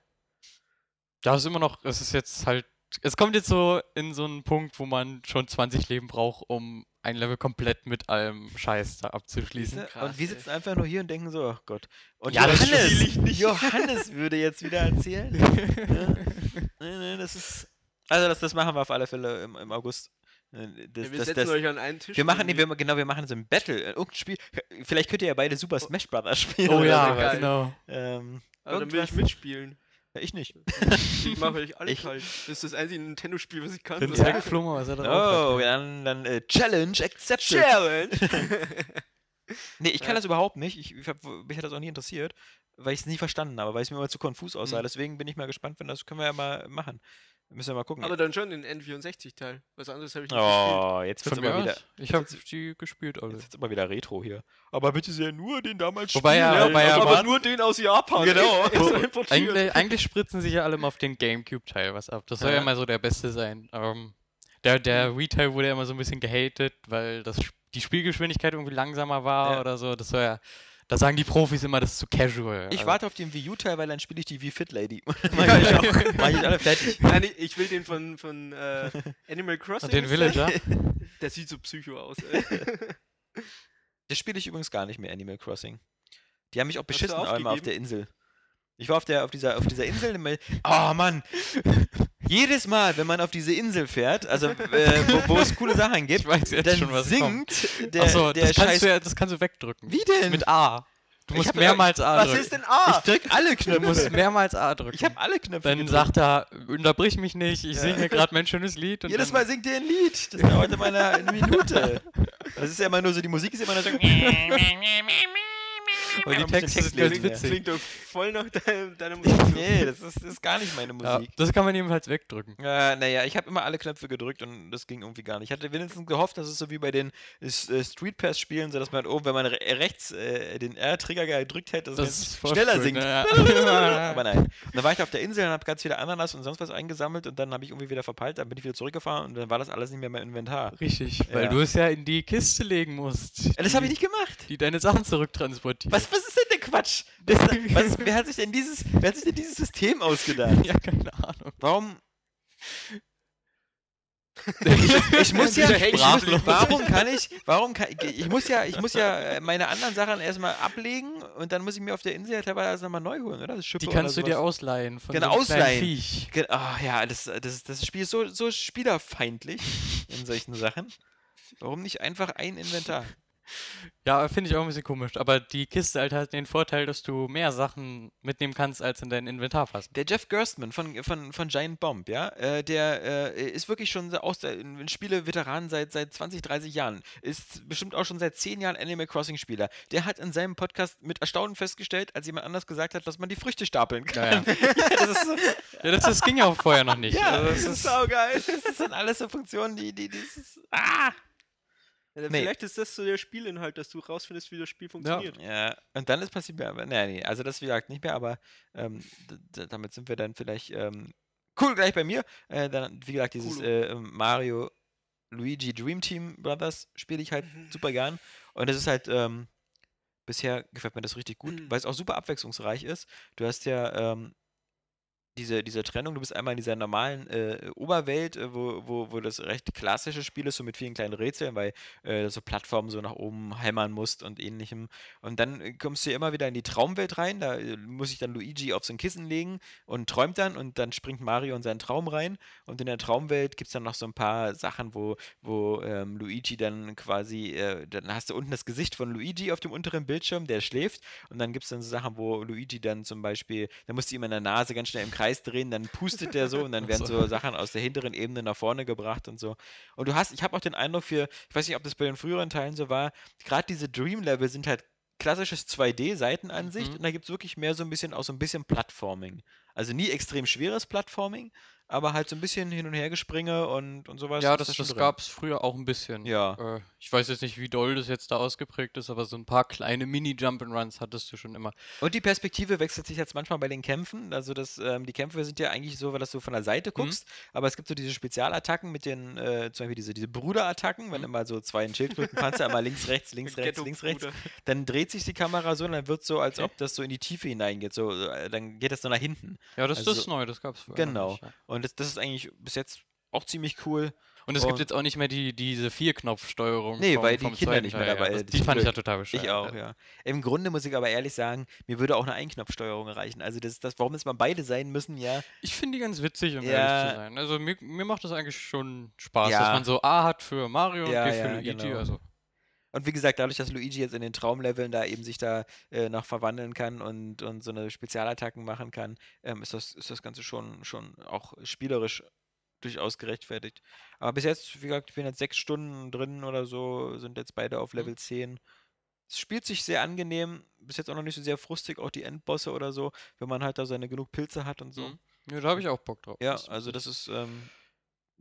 Da ist immer noch, es ist jetzt halt, es kommt jetzt so in so einen Punkt, wo man schon 20 Leben braucht, um ein Level komplett mit allem Scheiß da abzuschließen. Krass, und wir ey. sitzen einfach nur hier und denken so, ach Gott. Und Ja, Johannes, spiel ich nicht. Johannes würde jetzt wieder erzählen. ja. nee, nee, das ist. Also das, das machen wir auf alle Fälle im, im August. Äh, Das, Ja, wir das, setzen das, euch an einen Tisch. wir machen, nee, wir, genau, wir machen so ein Battle, äh, irgendein Spiel. Vielleicht könnt ihr ja beide Super Smash Brothers spielen. Oh ja, genau. Ähm, Aber dann will ich mitspielen. Ja, ich nicht. Ich mache euch alle Ich- kalt. Das ist das einzige Nintendo-Spiel, was ich kann. Dann zeig mal, was er drauf Oh, dann, dann äh, Challenge accepted. Challenge! Nee, ich kann Ja. das überhaupt nicht. Ich, ich hab, mich hat das auch nie interessiert, weil ich es nie verstanden habe, weil es mir immer zu konfus aussah. Mhm. Deswegen bin ich mal gespannt, wenn das können wir ja mal machen. Müssen wir mal gucken. Aber dann schon den N64-Teil. Was anderes habe ich nicht gespielt. oh, jetzt wird's immer wieder? Ich habe die gespielt alle. jetzt wird's immer wieder Retro hier. Aber bitte sehr nur den damals Wobei spielen. ja- wobei ja aber nur den aus Japan. Genau. Eigentlich, eigentlich spritzen sich ja alle mal auf den Gamecube-Teil was ab. Das soll ja Ja. immer so der beste sein. Ähm, der der Wii-Teil wurde ja immer so ein bisschen gehatet, weil das, die Spielgeschwindigkeit irgendwie langsamer war Ja. oder so. Das soll ja, da sagen die Profis immer, das ist zu casual. Ich Also- warte auf den Wii U-Teil, weil dann spiele ich die Wii Fit Lady. Ja, ich auch. Mach ich alle fertig. Nein, ich- ich will den von, von äh, Animal Crossing. Und den Villager. Der sieht so psycho aus. Ey. Das spiele ich übrigens gar nicht mehr, Animal Crossing. Die haben mich auch beschissen einmal auf der Insel. Ich war auf der auf dieser auf dieser Insel. Oh Mann! Jedes Mal, wenn man auf diese Insel fährt, also äh, wo, wo es coole Sachen gibt, dann schon, was kommt. singt der, Achso, der das, kannst scheiß... du ja, das kannst du wegdrücken. Wie denn? Mit A. Du musst mehrmals A Was drücken. ist denn A? ich drück alle Du musst Knöpfe. mehrmals A drücken. Ich habe alle Knöpfe Dann gedrückt. sagt er, unterbrich mich nicht, ich Ja. singe gerade mein schönes Lied. Jedes Mal singt ihr ein Lied. Das dauert immer eine, eine Minute. Das ist ja immer nur so, die Musik ist immer nur so. Und die Texte sind ganz witzig. Klingt doch voll nach deinem, deiner Musik. Nee, das ist, das ist gar nicht meine Ja, Musik. das kann man ebenfalls wegdrücken. Äh, naja, ich habe immer alle Knöpfe gedrückt und das ging irgendwie gar nicht. Ich hatte wenigstens gehofft, dass es so wie bei den äh, Street Pass Spielen, so dass man oben, wenn man re rechts äh, den R-Trigger gedrückt hätte, dass Das voll schneller singt. ne? Aber nein. Und dann war ich auf der Insel und habe ganz viele Ananas und sonst was eingesammelt und dann habe ich irgendwie wieder verpeilt, dann bin ich wieder zurückgefahren und dann war das alles nicht mehr im Inventar. Richtig, weil Ja. du es ja in die Kiste legen musst. Ja, das habe ich die- nicht gemacht. Die deine Sachen zurücktransportiert. Was, was ist denn der Quatsch? Das, was, wer, hat sich denn dieses, wer hat sich denn dieses System ausgedacht? Ja, keine Ahnung. Warum? ich, ich muss ja, ich muss, warum kann ich, warum kann ich, ich muss ja, ich muss ja äh, meine anderen Sachen erstmal ablegen und dann muss ich mir auf der Insel ja teilweise alles nochmal neu holen, oder? Das Die kannst du oder dir sowas. ausleihen. Von Genau, so ausleihen. Viech. Ge- Ah, ja, das, das, das Spiel ist so, so spielerfeindlich in solchen Sachen. Warum nicht einfach ein Inventar? Ja, finde ich auch ein bisschen komisch. Aber die Kiste halt hat den Vorteil, dass du mehr Sachen mitnehmen kannst, als in dein Inventar passen. Der Jeff Gerstmann von, von, von Giant Bomb, ja, äh, der äh, ist wirklich schon der ein Spiele-Veteran seit, seit 20, 30 Jahren. Ist bestimmt auch schon seit 10 Jahren Animal Crossing-Spieler. Der hat in seinem Podcast mit Erstaunen festgestellt, als jemand anders gesagt hat, dass man die Früchte stapeln kann. Ja, ja. das, ist Ja, das, das ging ja auch vorher noch nicht. Ja, Also, das das ist saugeil. das sind alles so Funktionen, die, die, die ist, ah! Ja, Nee. Vielleicht ist das so der Spielinhalt, dass du rausfindest, wie das Spiel funktioniert. Ja, und dann ist passiert mir aber, nee, nee, also das wie gesagt nicht mehr, aber ähm, damit sind wir dann vielleicht, ähm, cool, gleich bei mir. Äh, dann, wie gesagt, dieses Coolo. äh, Mario Luigi Dream Team Brothers spiele ich halt super gern. Und es ist halt, ähm, bisher gefällt mir das richtig gut, Mhm. weil es auch super abwechslungsreich ist. Du hast ja, ähm, diese, diese Trennung, du bist einmal in dieser normalen äh, Oberwelt, äh, wo, wo, wo das recht klassische Spiel ist, so mit vielen kleinen Rätseln, weil äh, so Plattformen so nach oben hämmern musst und ähnlichem. Und dann äh, kommst du immer wieder in die Traumwelt rein, da äh, muss ich dann Luigi auf so ein Kissen legen und träumt dann und dann springt Mario in seinen Traum rein. Und in der Traumwelt gibt es dann noch so ein paar Sachen, wo, wo ähm, Luigi dann quasi, äh, dann hast du unten das Gesicht von Luigi auf dem unteren Bildschirm, der schläft. Und dann gibt es dann so Sachen, wo Luigi dann zum Beispiel, da musst du ihm in der Nase ganz schnell im Kreis drehen, dann pustet der so und dann werden so Sachen aus der hinteren Ebene nach vorne gebracht und so. Und du hast, ich habe auch den Eindruck für, ich weiß nicht, ob das bei den früheren Teilen so war, gerade diese Dream-Level sind halt klassisches 2D-Seitenansicht Mhm. und da gibt es wirklich mehr so ein bisschen auch so ein bisschen Plattforming. Also nie extrem schweres Plattforming, aber halt so ein bisschen hin und her gespringe und, und sowas. ja, das, das drin. gab es früher auch ein bisschen. Ja. Äh, ich weiß jetzt nicht, wie doll das jetzt da ausgeprägt ist, aber so ein paar kleine Mini-Jump'n'Runs hattest du schon immer. Und die Perspektive wechselt sich jetzt manchmal bei den Kämpfen. Also das, ähm, die Kämpfe sind ja eigentlich so, dass du von der Seite Mhm. guckst, aber es gibt so diese Spezialattacken mit den, äh, zum Beispiel diese, diese Bruderattacken, wenn Mhm. immer so zwei ein Schildkrötenpanzer, einmal links, rechts, links, rechts, links, rechts, dann dreht sich die Kamera so und dann wird so, als Okay. ob das so in die Tiefe hineingeht. So, äh, dann geht das so nach hinten. Ja, das, das Also- ist neu, das gab es vorher. Genau. Nicht, ja. Und das, das ist eigentlich bis jetzt auch ziemlich cool. Und es Und- gibt jetzt auch nicht mehr die, diese Vierknopfsteuerung. Nee, vom, weil die Kinder nicht mehr Teil, dabei ja. Das, sind. die fand ich ja total bescheuert. Ich auch, ja. Im Grunde muss ich aber ehrlich sagen, mir würde auch eine Einknopfsteuerung reichen. Also das, das warum es mal beide sein müssen, ja. Ich finde die ganz witzig, um Ja. ehrlich zu sein. Also mir, mir macht das eigentlich schon Spaß, dass man so A hat für Mario und B für Luigi. genau. Also Und wie gesagt, dadurch, dass Luigi jetzt in den Traumleveln da eben sich da äh, noch verwandeln kann und, und so eine Spezialattacken machen kann, ähm, ist, das, ist das Ganze schon, schon auch spielerisch durchaus gerechtfertigt. Aber bis jetzt, wie gesagt, ich bin jetzt sechs Stunden drin oder so, sind jetzt beide auf Mhm. Level 10. Es spielt sich sehr angenehm, bis jetzt auch noch nicht so sehr frustig, auch die Endbosse oder so, wenn man halt da seine genug Pilze hat und so. Mhm. ja, da habe ich auch Bock drauf. Ja, also das ist, ähm,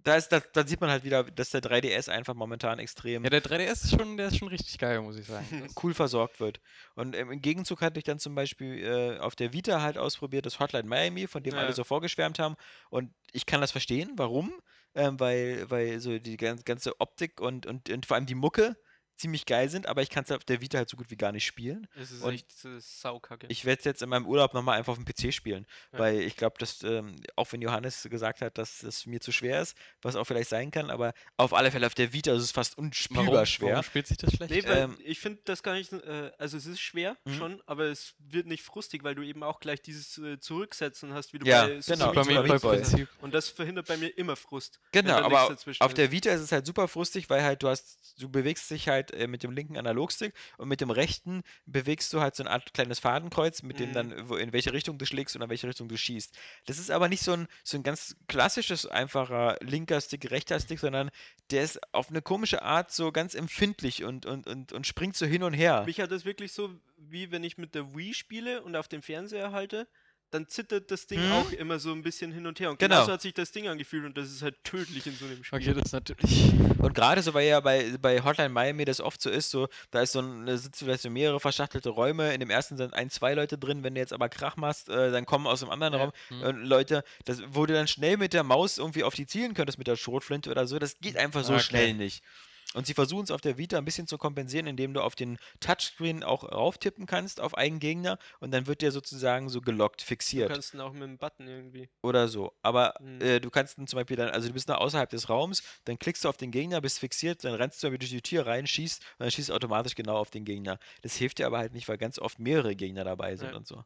da ist, da, da sieht man halt wieder, dass der 3DS einfach momentan extrem Ja, der 3DS ist schon, der ist schon richtig geil, muss ich sagen. Cool versorgt wird. Und im Gegenzug hatte ich dann zum Beispiel äh, auf der Vita halt ausprobiert, das Hotline Miami, von dem Ja. alle so vorgeschwärmt haben. Und ich kann das verstehen, warum. Ähm, weil, weil so die gan- ganze Optik und, und, und vor allem die Mucke ziemlich geil sind, aber ich kann es auf der Vita halt so gut wie gar nicht spielen. Es ist Und echt äh, saukacke. Ich werde es jetzt in meinem Urlaub nochmal einfach auf dem PC spielen, Ja. weil ich glaube, dass, ähm, auch wenn Johannes gesagt hat, dass es mir zu schwer ist, was auch vielleicht sein kann, aber auf alle Fälle auf der Vita ist es fast unspielbar schwer. Warum spielt sich das schlecht? Nee, Ähm, ich finde das gar nicht, äh, also es ist schwer Mhm. schon, aber es wird nicht frustig, weil du eben auch gleich dieses äh, Zurücksetzen hast, wie du Ja, bei genau, Super bei Meat mir- Boy bei hast. Prinzip. Und das verhindert bei mir immer Frust. Genau, aber auf ist. der Vita ist es halt super frustig, weil halt du hast, du bewegst dich halt äh, mit dem linken Analogstick und mit dem rechten bewegst du halt so eine Art kleines Fadenkreuz, mit dem Mhm. dann, wo, in welche Richtung du schlägst und in welche Richtung du schießt. Das ist aber nicht so ein, so ein ganz klassisches, einfacher linker Stick, rechter Stick, sondern der ist auf eine komische Art so ganz empfindlich und, und, und, und springt so hin und her. Mich hat das wirklich so, wie wenn ich mit der Wii spiele und auf dem Fernseher halte, dann zittert das Ding Mhm. auch immer so ein bisschen hin und her. Und Genau. genauso hat sich das Ding angefühlt und das ist halt tödlich in so einem Spiel. Okay, das ist natürlich. Und gerade so, weil ja bei, bei Hotline Miami das oft so ist, so, da ist so ein, da sitzen vielleicht so mehrere verschachtelte Räume, in dem ersten sind ein, zwei Leute drin, wenn du jetzt aber Krach machst, äh, dann kommen aus dem anderen Ja. Raum Mhm. Leute, das, wo du dann schnell mit der Maus irgendwie auf die zielen könntest, mit der Schrotflinte oder so, das geht einfach so Okay. schnell nicht. Und sie versuchen es auf der Vita ein bisschen zu kompensieren, indem du auf den Touchscreen auch rauftippen kannst auf einen Gegner und dann wird der sozusagen so gelockt, Du fixiert kannst ihn auch mit dem Button irgendwie. oder so. Aber Mhm. äh, du kannst dann zum Beispiel dann, also du bist noch außerhalb des Raums, dann klickst du auf den Gegner, bist fixiert, dann rennst du durch die Tür rein, schießt und dann schießt du automatisch genau auf den Gegner. Das hilft dir aber halt nicht, weil ganz oft mehrere Gegner dabei sind Ja. und so.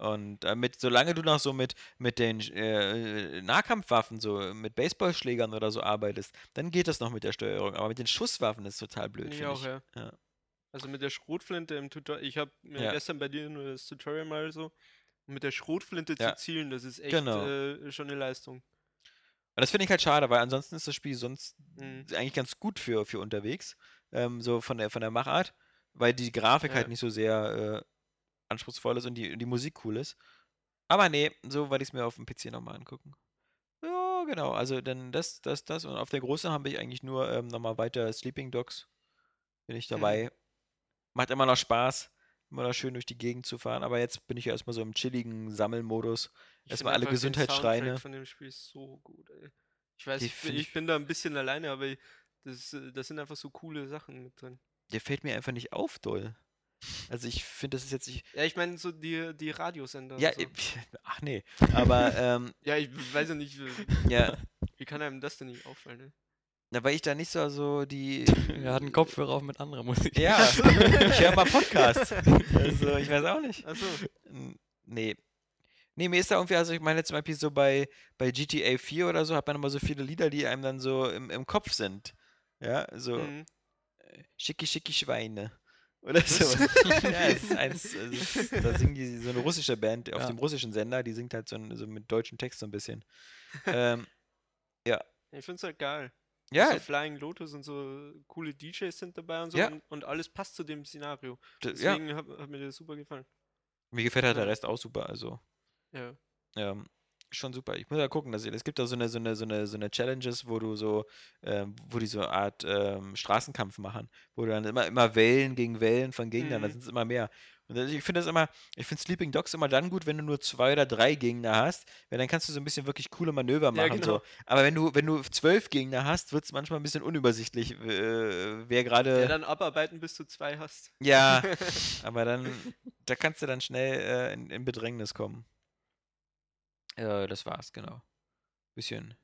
Und äh, mit, solange du noch so mit, mit den äh, Nahkampfwaffen, so mit Baseballschlägern oder so arbeitest, dann geht das noch mit der Steuerung. Aber mit den Schusswaffen ist total blöd, Finde ich finde auch, ich. ja. Ja. Also mit der Schrotflinte im Tutorial, ich habe mir Ja. gestern bei dir nur das Tutorial mal so, mit der Schrotflinte Ja. zu zielen, das ist echt Genau. äh, schon eine Leistung. Und das finde ich halt schade, weil ansonsten ist das Spiel sonst Mhm. eigentlich ganz gut für, für unterwegs, ähm, so von der, von der Machart, weil die Grafik halt nicht so sehr äh, anspruchsvoll ist und die, die Musik cool ist. Aber nee, so werde ich es mir auf dem PC nochmal angucken. Ja, genau, also dann das, das, das und auf der großen habe ich eigentlich nur ähm, nochmal weiter Sleeping Dogs. Bin ich dabei. Macht immer noch Spaß, immer noch schön durch die Gegend zu fahren, aber jetzt bin ich ja erstmal so im chilligen Sammelmodus. Ich Erstmal alle Gesundheitsschreine. Soundtrack von dem Spiel ist so gut, ey. Ich weiß, ich bin, ich bin da ein bisschen alleine, aber das, das sind einfach so coole Sachen mit drin. Der fällt mir einfach nicht auf, doll. Also ich finde, das ist jetzt nicht. Ja, ich meine so die, die Radiosender. Ja, so. äh, ach nee. Aber ähm, ja, ich weiß ja nicht, wie, ja, wie kann einem das denn nicht auffallen, ne? na, weil ich da nicht so, so die. Er hat einen Kopfhörer auf mit anderer Musik. Ja, ich höre mal Podcasts. Also ich weiß auch nicht. Achso, Nee. Nee, mir ist da irgendwie, also ich meine zum Beispiel so bei, bei GTA 4 oder so, hat man immer so viele Lieder, die einem dann so im, im Kopf sind. Ja, so mhm. Schicki Schicki Schweine. Oder so. ja, es ist eins, ist, da singen die so eine russische Band auf Ja. dem russischen Sender, die singt halt so, ein, so mit deutschem Text so ein bisschen. ähm, ich find's halt geil. ja, So Flying Lotus und so coole DJs sind dabei und so Ja. und, und alles passt zu dem Szenario. d- ja, Deswegen hat, hat mir das super gefallen. mir gefällt halt der Ja. Rest auch super, also Ja. ähm, schon super. Ich muss ja gucken, dass ich, es gibt da so eine, so eine, so eine, so eine Challenges, wo du so, ähm, wo die so eine Art ähm, Straßenkampf machen, wo du dann immer, immer Wellen gegen Wellen von Gegnern, da Mhm. sind es immer mehr. Und ich finde das immer, ich finde Sleeping Dogs immer dann gut, wenn du nur zwei oder drei Gegner hast, weil dann kannst du so ein bisschen wirklich coole Manöver Ja, machen. genau. so. Aber wenn du, wenn du zwölf Gegner hast, wird es manchmal ein bisschen unübersichtlich, äh, wer ja, gerade. dann abarbeiten, bis du zwei hast. Ja, aber dann, da kannst du dann schnell äh, in, in Bedrängnis kommen. Äh, das war's, genau. Bisschen,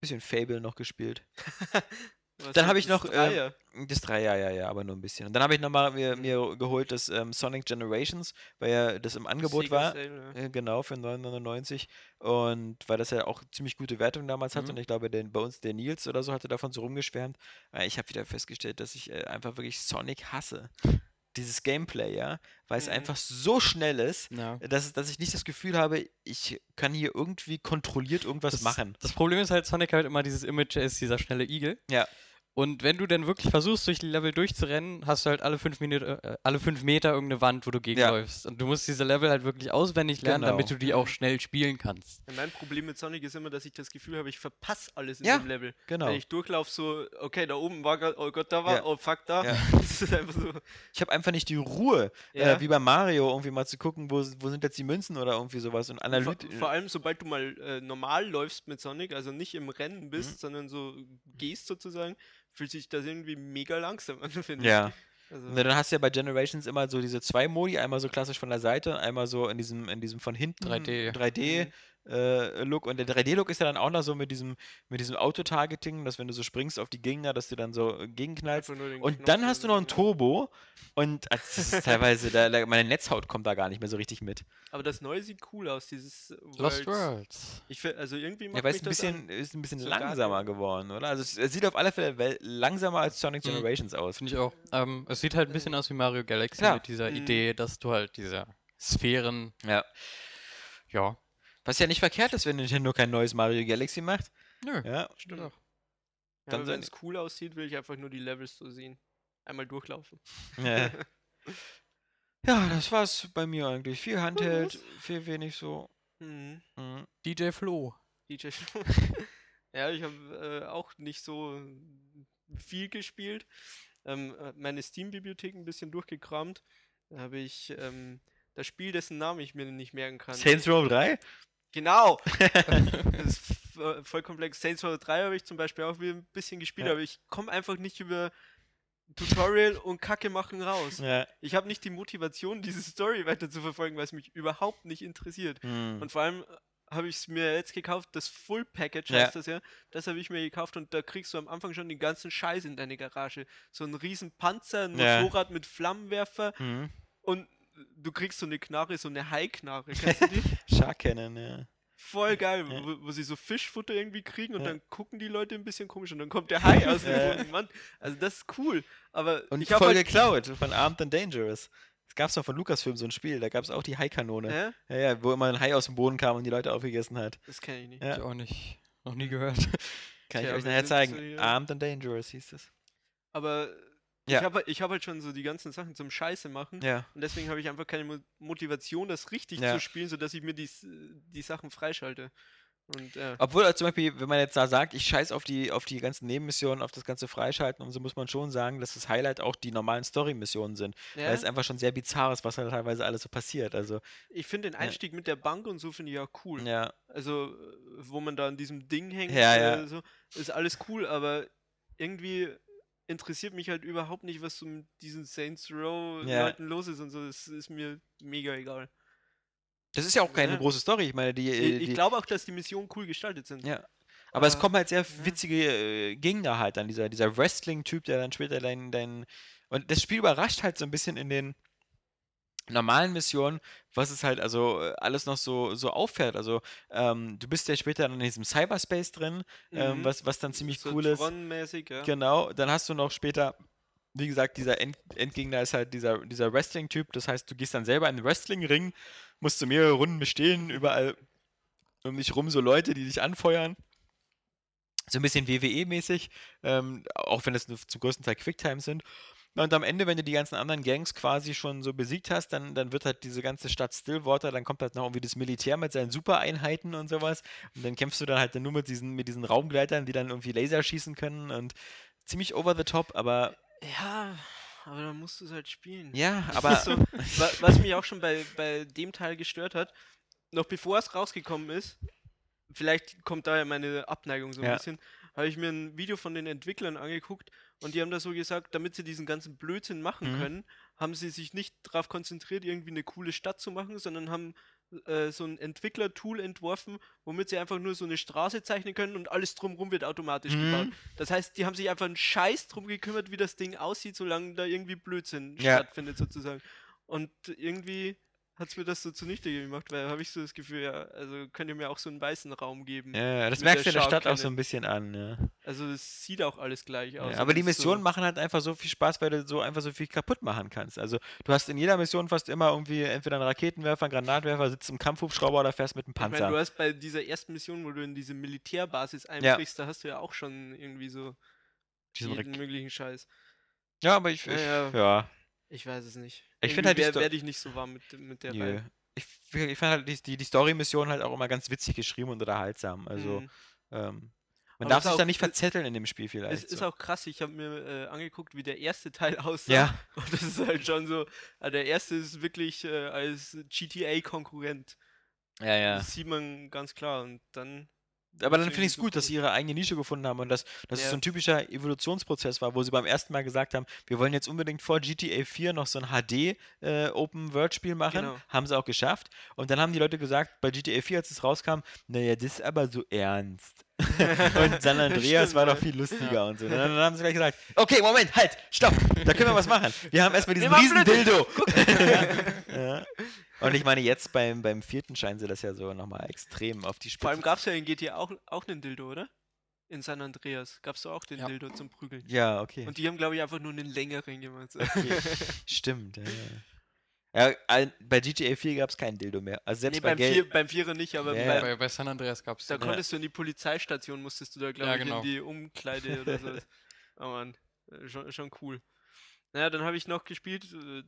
bisschen Fable noch gespielt. Dann ist hab ich noch, ähm, Dreier? Das drei, ja, ja, ja, aber nur ein bisschen. Und dann habe ich nochmal mir, mir geholt das ähm, Sonic Generations, weil ja das im Angebot war. Sale, ja. Äh, Genau, für 9,99. Und weil das ja auch ziemlich gute Wertung damals hat Mhm. und ich glaube, den, bei uns der Nils oder so hatte davon so rumgeschwärmt. Äh, Ich habe wieder festgestellt, dass ich äh, einfach wirklich Sonic hasse. Dieses Gameplay, ja, weil es Mhm. einfach so schnell ist, Ja. dass, dass ich nicht das Gefühl habe, ich kann hier irgendwie kontrolliert irgendwas Das, machen. das Problem ist halt, Sonic halt immer dieses Image, ist dieser schnelle Igel. Ja. Und wenn du dann wirklich versuchst, durch die Level durchzurennen, hast du halt alle fünf, Minuten, äh, alle fünf Meter irgendeine Wand, wo du gegenläufst. Und du musst diese Level halt wirklich auswendig lernen, damit Genau. du die auch schnell spielen kannst. Ja, mein Problem mit Sonic ist immer, dass ich das Gefühl habe, ich verpasse alles in Ja, dem Level. Genau. Wenn ich durchlaufe, so, okay, da oben war gerade, oh Gott, da war, Ja. oh fuck, da. Ja. Das ist einfach so. Ich habe einfach nicht die Ruhe, Ja. äh, wie bei Mario, irgendwie mal zu gucken, wo, wo sind jetzt die Münzen oder irgendwie sowas und Vor, analytisch. vor allem, sobald du mal äh, normal läufst mit Sonic, also nicht im Rennen Mhm. bist, sondern so gehst sozusagen, fühlt sich das irgendwie mega langsam an, finde Ja. ich. Also, dann hast du ja bei Generations immer so diese zwei Modi, einmal so klassisch von der Seite, einmal so in diesem, in diesem von hinten 3D. 3D Mhm. Äh, Look. Und der 3D-Look ist ja dann auch noch so mit diesem, mit diesem Auto-Targeting, dass wenn du so springst auf die Gegner, dass du dann so äh, gegenknallst. Und Knopf dann hast du noch ein ja. Turbo und äh, das ist teilweise, da, da, meine Netzhaut kommt da gar nicht mehr so richtig mit. Aber das Neue sieht cool aus, dieses Lost Worlds. Worlds. Ich find, also irgendwie Ja, macht weil mich es ein das bisschen, ist ein bisschen so langsamer geworden, oder? Also es, es sieht auf alle Fälle langsamer als Sonic Mhm. Generations aus. Finde ich auch. Ähm, es sieht halt ein bisschen aus wie Mario Galaxy Klar. mit dieser Mhm. Idee, dass du halt diese Sphären, Ja. ja. Was ja nicht verkehrt ist, wenn Nintendo kein neues Mario Galaxy macht. Nö, Ja. stimmt auch. Ja, wenn es cool aussieht, will ich einfach nur die Levels so sehen. Einmal durchlaufen. Ja. ja, das war's bei mir eigentlich. Viel Handheld, viel wenig so. Mhm. Mhm. DJ Flo. DJ Flo. ja, ich habe äh, auch nicht so viel gespielt. Ähm, äh, meine Steam-Bibliothek ein bisschen durchgekramt. Da habe ich ähm, das Spiel, dessen Namen ich mir nicht merken kann. Saints Row 3? Genau! das ist v- voll komplex. Saints Row 3 habe ich zum Beispiel auch wieder ein bisschen gespielt, Ja. aber ich komme einfach nicht über Tutorial und Kacke machen raus. Ja. Ich habe nicht die Motivation, diese Story weiter zu verfolgen, weil es mich überhaupt nicht interessiert. Mhm. Und vor allem habe ich es mir jetzt gekauft, das Full Package Ja. heißt das ja. Das habe ich mir gekauft und da kriegst du am Anfang schon den ganzen Scheiß in deine Garage. So ein riesen Panzer, ein. Motorrad mit Flammenwerfer Mhm. und du kriegst so eine Knarre, so eine Hai-Knarre. Kennst du die? Shark Cannon, ja. Voll geil, Ja. wo, wo sie so Fischfutter irgendwie kriegen und Ja. dann gucken die Leute ein bisschen komisch und dann kommt der Hai aus dem Ja. Boden. Mann, also das ist cool. Aber Und ich habe voll halt, geklaut von Armed and Dangerous. Es gab doch von Lucasfilm so ein Spiel, da gab es auch die Haikanone. Ja, ja, wo immer ein Hai aus dem Boden kam und die Leute aufgegessen hat. Das kenne ich nicht. Ja. Ich auch nicht. Noch nie gehört. Kann ich euch nachher zeigen. so Armed and Dangerous hieß es. Aber Ja. ich habe ich hab halt schon so die ganzen Sachen zum Scheiße machen. Ja. Und deswegen habe ich einfach keine Mo Motivation, das richtig Ja. zu spielen, sodass ich mir die, die Sachen freischalte. Und äh, Obwohl also zum Beispiel, wenn man jetzt da sagt, ich scheiß auf die, auf die ganzen Nebenmissionen, auf das ganze Freischalten und so, muss man schon sagen, dass das Highlight auch die normalen Story-Missionen sind. ja, Weil es einfach schon sehr bizarr ist, was halt teilweise alles so passiert. Also, ich finde den Einstieg mit der Bank und so finde ich auch cool. ja. Also, wo man da an diesem Ding hängt, Ja, ja. äh, so, ist alles cool, aber irgendwie interessiert mich halt überhaupt nicht, was so mit diesen Saints Row Ja. Leuten los ist und so. Das ist mir mega egal. Das ist ja auch keine Ja. große Story. Ich meine, die. äh, Ich, ich die glaube auch, dass die Missionen cool gestaltet sind. ja. Aber es aber- kommen halt sehr witzige äh, Gegner halt dann. Dieser, dieser Wrestling-Typ, der dann später dein, dein. Und das Spiel überrascht halt so ein bisschen in den normalen Missionen, was es halt also äh, alles noch so, so auffährt. Also, ähm, du bist ja später dann in diesem Cyberspace drin, ähm, Mhm. was, was dann ziemlich so cool ist. Ja. Genau, dann hast du noch später, wie gesagt, dieser End Endgegner ist halt dieser, dieser Wrestling-Typ. Das heißt, du gehst dann selber in den Wrestling-Ring, musst du mehrere Runden bestehen, überall um dich rum so Leute, die dich anfeuern. So ein bisschen WWE-mäßig, ähm, auch wenn das nur zum größten Teil Quicktime sind. Und am Ende, wenn du die ganzen anderen Gangs quasi schon so besiegt hast, dann, dann wird halt diese ganze Stadt Stillwater, dann kommt halt noch irgendwie das Militär mit seinen Supereinheiten und sowas. Und dann kämpfst du dann halt nur mit diesen, mit diesen Raumgleitern, die dann irgendwie Laser schießen können und ziemlich over the top, aber Ja, aber dann musst du es halt spielen. ja, aber so, wa- was mich auch schon bei, bei dem Teil gestört hat, noch bevor es rausgekommen ist, vielleicht kommt daher meine Abneigung so ein Ja. bisschen, habe ich mir ein Video von den Entwicklern angeguckt und die haben da so gesagt, damit sie diesen ganzen Blödsinn machen Mhm. können, haben sie sich nicht darauf konzentriert, irgendwie eine coole Stadt zu machen, sondern haben äh, so ein Entwickler-Tool entworfen, womit sie einfach nur so eine Straße zeichnen können und alles drumherum wird automatisch Mhm. gebaut. Das heißt, die haben sich einfach einen Scheiß drum gekümmert, wie das Ding aussieht, solange da irgendwie Blödsinn Ja. stattfindet sozusagen. Und irgendwie hat es mir das so zunichte gemacht, weil habe ich so das Gefühl, ja, also könnt ihr mir auch so einen weißen Raum geben. ja, das merkst du in der Stadt auch so ein bisschen an. Ja. Also es sieht auch alles gleich aus. Ja, aber die Missionen so, machen halt einfach so viel Spaß, weil du so einfach so viel kaputt machen kannst. Also du hast in jeder Mission fast immer irgendwie entweder einen Raketenwerfer, einen Granatwerfer, sitzt im Kampfhubschrauber oder fährst mit einem ich meine, Panzer. du hast bei dieser ersten Mission, wo du in diese Militärbasis einbrichst, da hast du ja auch schon irgendwie so Diesen jeden möglichen Scheiß. ja, aber ich, ich Ja, ja. ja. Ich weiß es nicht. Ich find halt werde ich nicht so warm mit, mit der. Reihe. Ich, ich fand halt die, die, die Story-Mission halt auch immer ganz witzig geschrieben und unterhaltsam. Also Mhm. ähm, man Aber darf es sich auch- da nicht es- verzetteln in dem Spiel Es vielleicht. ist so. auch krass, ich habe mir äh, angeguckt, wie der erste Teil aussah. Ja. Und das ist halt schon so, äh, der erste ist wirklich äh, als GTA-Konkurrent. ja, ja. Das sieht man ganz klar. Und dann Aber dann finde ich es gut, dass sie ihre eigene Nische gefunden haben und dass, dass es Ja. so ein typischer Evolutionsprozess war, wo sie beim ersten Mal gesagt haben, wir wollen jetzt unbedingt vor GTA 4 noch so ein HD äh, Open World Spiel machen. Genau. Haben sie auch geschafft. Und dann haben die Leute gesagt, bei GTA 4, als es rauskam, naja, das ist aber so ernst. und San Andreas Stimmt, war doch ja. viel lustiger und so. Und dann, dann haben sie gleich gesagt, okay, Moment, halt, stopp, da können wir was machen. Wir haben erstmal diesen riesen Dildo. ja. Und ich meine, jetzt beim, beim vierten scheinen sie das ja so nochmal extrem auf die Spitze Vor allem gab es ja in GTA auch, auch einen Dildo, oder? In San Andreas gab es doch auch den Ja. Dildo zum Prügeln. Ja, okay. Und die haben, glaube ich, einfach nur einen längeren gemacht. so. okay. Stimmt, ja. Ja. bei GTA 4 gab es keinen Dildo mehr. Also selbst nee, bei beim, Geld. Vier, beim Vierer nicht, aber Ja, bei. Bei, San Andreas gab es da konntest du in die Polizeistation, musstest du da, glaube Ja, ich, genau. in die Umkleide oder so. Oh Mann, schon, schon cool. Naja, dann habe ich noch gespielt, äh,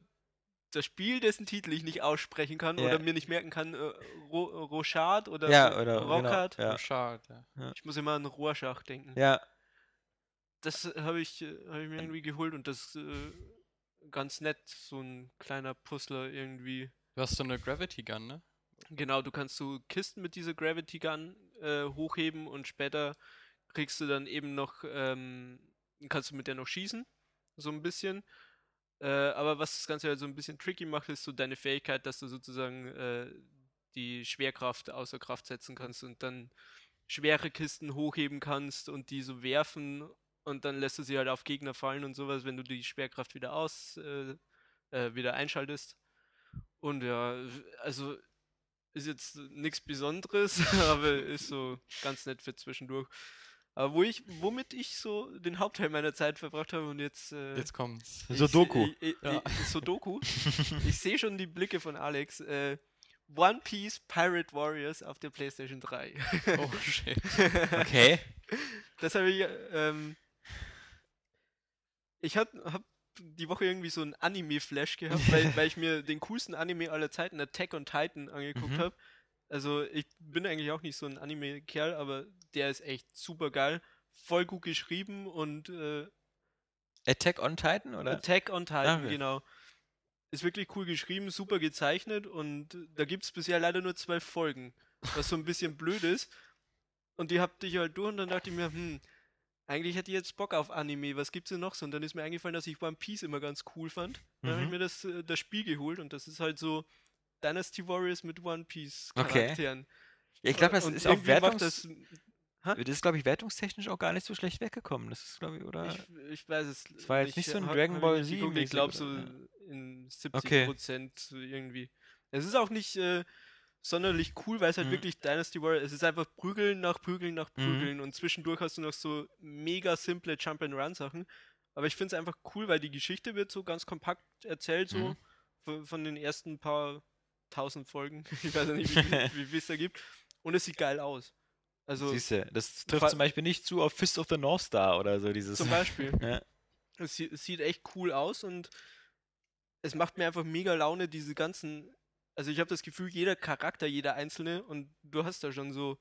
das Spiel, dessen Titel ich nicht aussprechen kann Ja. oder mir nicht merken kann, äh, Ro Rochard oder Ja, oder- genau, Rockhard. ja. Schade. Ja. Ich muss immer an Rorschach denken. Ja, Das habe ich, äh, hab ich mir irgendwie geholt und das äh, ganz nett, so ein kleiner Puzzler irgendwie. Du hast so eine Gravity Gun, ne? Genau, du kannst so Kisten mit dieser Gravity Gun äh, hochheben und später kriegst du dann eben noch, ähm, kannst du mit der noch schießen, so ein bisschen. Äh, aber was das Ganze halt so ein bisschen tricky macht, ist so deine Fähigkeit, dass du sozusagen äh, die Schwerkraft außer Kraft setzen kannst und dann schwere Kisten hochheben kannst und die so werfen und dann lässt du sie halt auf Gegner fallen und sowas, wenn du die Schwerkraft wieder aus, äh, äh, wieder einschaltest. Und ja, also ist jetzt nichts Besonderes, aber ist so ganz nett für zwischendurch. Aber wo ich, womit ich so den Hauptteil meiner Zeit verbracht habe und jetzt. Äh, Jetzt kommt's. Sudoku. Ich, ich, Ja. ich, Sudoku. ich sehe schon die Blicke von Alex. Äh, One Piece Pirate Warriors auf der PlayStation 3. Oh shit. okay. Das habe ich. Ähm, ich habe hab die Woche irgendwie so einen Anime-Flash gehabt, weil, weil ich mir den coolsten Anime aller Zeiten, Attack on Titan, angeguckt Mhm. habe. Also ich bin eigentlich auch nicht so ein Anime-Kerl, aber der ist echt super geil. Voll gut geschrieben und äh, Attack on Titan, oder? Attack on Titan, Ah, okay. genau. Ist wirklich cool geschrieben, super gezeichnet und da gibt es bisher leider nur zwölf Folgen, was so ein bisschen blöd ist. Und die hab ich halt durch und dann dachte ich mir, hm, eigentlich hätte ich jetzt Bock auf Anime, was gibt's denn noch so? Und dann ist mir eingefallen, dass ich One Piece immer ganz cool fand. Dann habe ich Mhm. mir das, äh, das Spiel geholt und das ist halt so Dynasty Warriors mit One Piece Okay. Charakteren. Ja, ich glaube, das Und ist auch wertungs das, das ist, glaube ich, wertungstechnisch auch gar nicht so schlecht weggekommen. Das ist, glaube ich, oder? Ich, ich weiß es. Es war jetzt nicht so ein Dragon Ball Z Ich glaube so in 70 Okay. Prozent irgendwie. Es ist auch nicht äh, sonderlich cool, weil es halt Mhm. wirklich Dynasty Warrior Es ist einfach Prügeln nach Prügeln nach Mhm. Prügeln und zwischendurch hast du noch so mega simple Jump and Run Sachen. Aber ich finde es einfach cool, weil die Geschichte wird so ganz kompakt erzählt, so Mhm. von, von den ersten paar tausend Folgen. Ich weiß ja nicht, wie viel es da gibt. Und es sieht geil aus. Also Siehst du, das trifft zum Beispiel nicht zu auf Fist of the North Star oder so dieses. Zum Beispiel. Ja. Es, es sieht echt cool aus und es macht mir einfach mega Laune, diese ganzen. Also ich habe das Gefühl, jeder Charakter, jeder einzelne, und du hast da schon so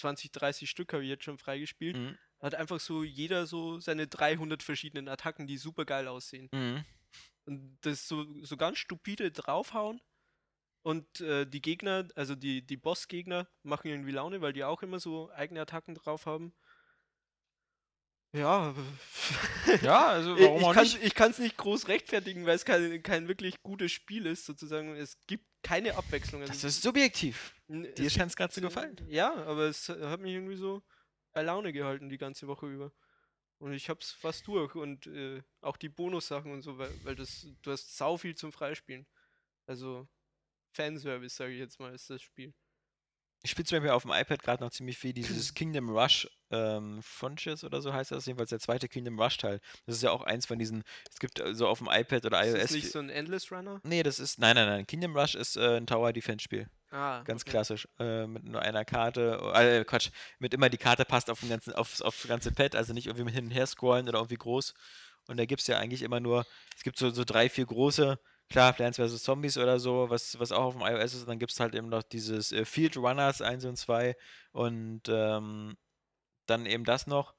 20, 30 Stück, habe ich jetzt schon freigespielt, Mhm. hat einfach so jeder so seine 300 verschiedenen Attacken, die super geil aussehen. Mhm. Und das so, so ganz stupide draufhauen. Und äh, die Gegner, also die, die Bossgegner, machen irgendwie Laune, weil die auch immer so eigene Attacken drauf haben. Ja, Ja, also ich, warum ich auch kann's- nicht? ich kann es nicht groß rechtfertigen, weil es kein, kein wirklich gutes Spiel ist, sozusagen. Es gibt keine Abwechslung. Das ist subjektiv. n- Dir scheint es gerade zu gefallen. Ja, aber es hat mich irgendwie so bei Laune gehalten die ganze Woche über. Und ich hab's fast durch und äh, auch die Bonussachen und so, weil, weil das, du hast sau viel zum Freispielen. Also Fanservice, sage ich jetzt mal, ist das Spiel. Ich spiele zum Beispiel auf dem iPad gerade noch ziemlich viel dieses Kingdom Rush ähm, Frontiers oder so heißt das, jedenfalls der zweite Kingdom Rush Teil. Das ist ja auch eins von diesen, es gibt äh, so auf dem iPad oder Ist iOS. das nicht so ein Endless Runner? nee, das ist, nein, nein, nein. Kingdom Rush ist äh, ein Tower Defense Spiel. Ah, Ganz okay. klassisch. Äh, mit nur einer Karte, äh, Quatsch, mit immer die Karte passt auf den ganzen, aufs, aufs ganze Pad, also nicht irgendwie mit hin und her scrollen oder irgendwie groß. Und da gibt es ja eigentlich immer nur, es gibt so, so drei, vier große, klar, Plants vs. Zombies oder so, was, was auch auf dem iOS ist. Und dann gibt es halt eben noch dieses äh, Field Runners 1 und 2 und ähm, dann eben das noch,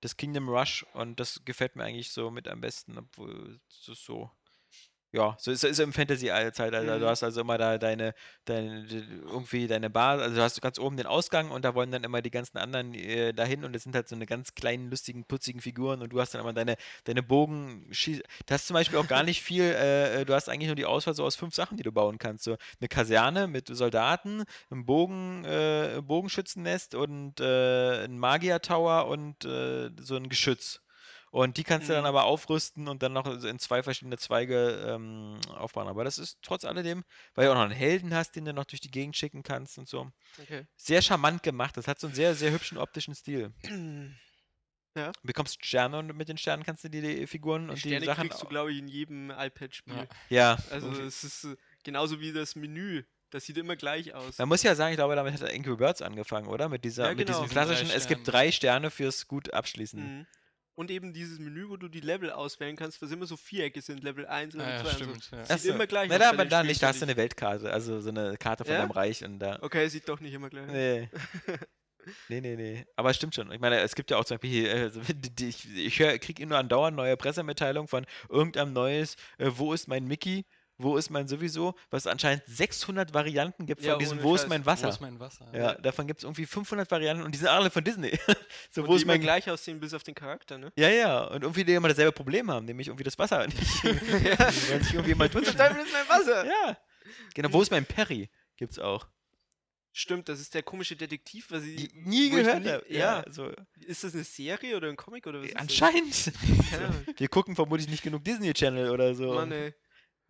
das Kingdom Rush. Und das gefällt mir eigentlich so mit am besten, obwohl es so. Ja, so ist es im Fantasy-Zeitalter. Mhm. Du hast also immer da deine, deine, irgendwie deine Basis, also du hast ganz oben den Ausgang und da wollen dann immer die ganzen anderen äh, dahin und das sind halt so eine ganz kleinen, lustigen, putzigen Figuren und du hast dann immer deine, deine Bogen, du hast zum Beispiel auch gar nicht viel, äh, äh, du hast eigentlich nur die Auswahl so aus fünf Sachen, die du bauen kannst. So eine Kaserne mit Soldaten, ein Bogen, äh, Bogenschützennest und äh, ein Magier-Tower und äh, so ein Geschütz. Und die kannst du dann Mhm. aber aufrüsten und dann noch in zwei verschiedene Zweige ähm, aufbauen. Aber das ist trotz alledem, weil du auch noch einen Helden hast, den du noch durch die Gegend schicken kannst und so. Okay. Sehr charmant gemacht. Das hat so einen sehr, sehr hübschen optischen Stil. Ja. Du bekommst Sterne und mit den Sternen kannst du dir die Figuren und die Sterne Sachen. kriegst du, glaube ich, in jedem iPad-Spiel. Ja. ja, Also irgendwie. es ist äh, genauso wie das Menü. Das sieht immer gleich aus. Man muss ja sagen, ich glaube, damit hat Angry Birds angefangen, oder? Mit, dieser, Ja, genau. diesem Mit drei klassischen, es gibt drei Sterne fürs gut abschließen. Mhm. Und eben dieses Menü, wo du die Level auswählen kannst, was immer so Vierecke sind, Level 1, Level Ah, ja, 2 und so. stimmt. Ja. Sieht Ach so. immer gleich Na, aus da, bei aber da nicht, da hast du eine Weltkarte, also so eine Karte von Ja? deinem Reich und da. Okay, sieht doch nicht immer gleich aus. Nee. Nee, nee, nee. Aber es stimmt schon. Ich meine, es gibt ja auch zum Beispiel, hier, so, die- die- ich, ich hör, krieg nur andauernd neue Pressemitteilungen von irgendeinem neues, äh, wo ist mein Mickey, wo ist mein sowieso, was es anscheinend 600 Varianten gibt von Ja, diesem Wo ist mein Wo Wasser. ist mein Wasser? ja, davon gibt es irgendwie 500 Varianten und die sind alle von Disney. so, Und wo die ist mein gleich aussehen, bis auf den Charakter, ne? Ja, ja, und irgendwie die immer dasselbe Problem haben, nämlich irgendwie das Wasser nicht. Weil sich irgendwie mal Wo tut. ist mein Wasser? Ja. Genau, wo ist mein Perry? Gibt's auch. Stimmt, das ist der komische Detektiv, was ich Die, nie wo ich gehört nie- habe. Ja. so. Ist das eine Serie oder ein Comic oder was? ist das? Anscheinend. Wir gucken vermutlich nicht genug Disney Channel oder so. Mann, ey.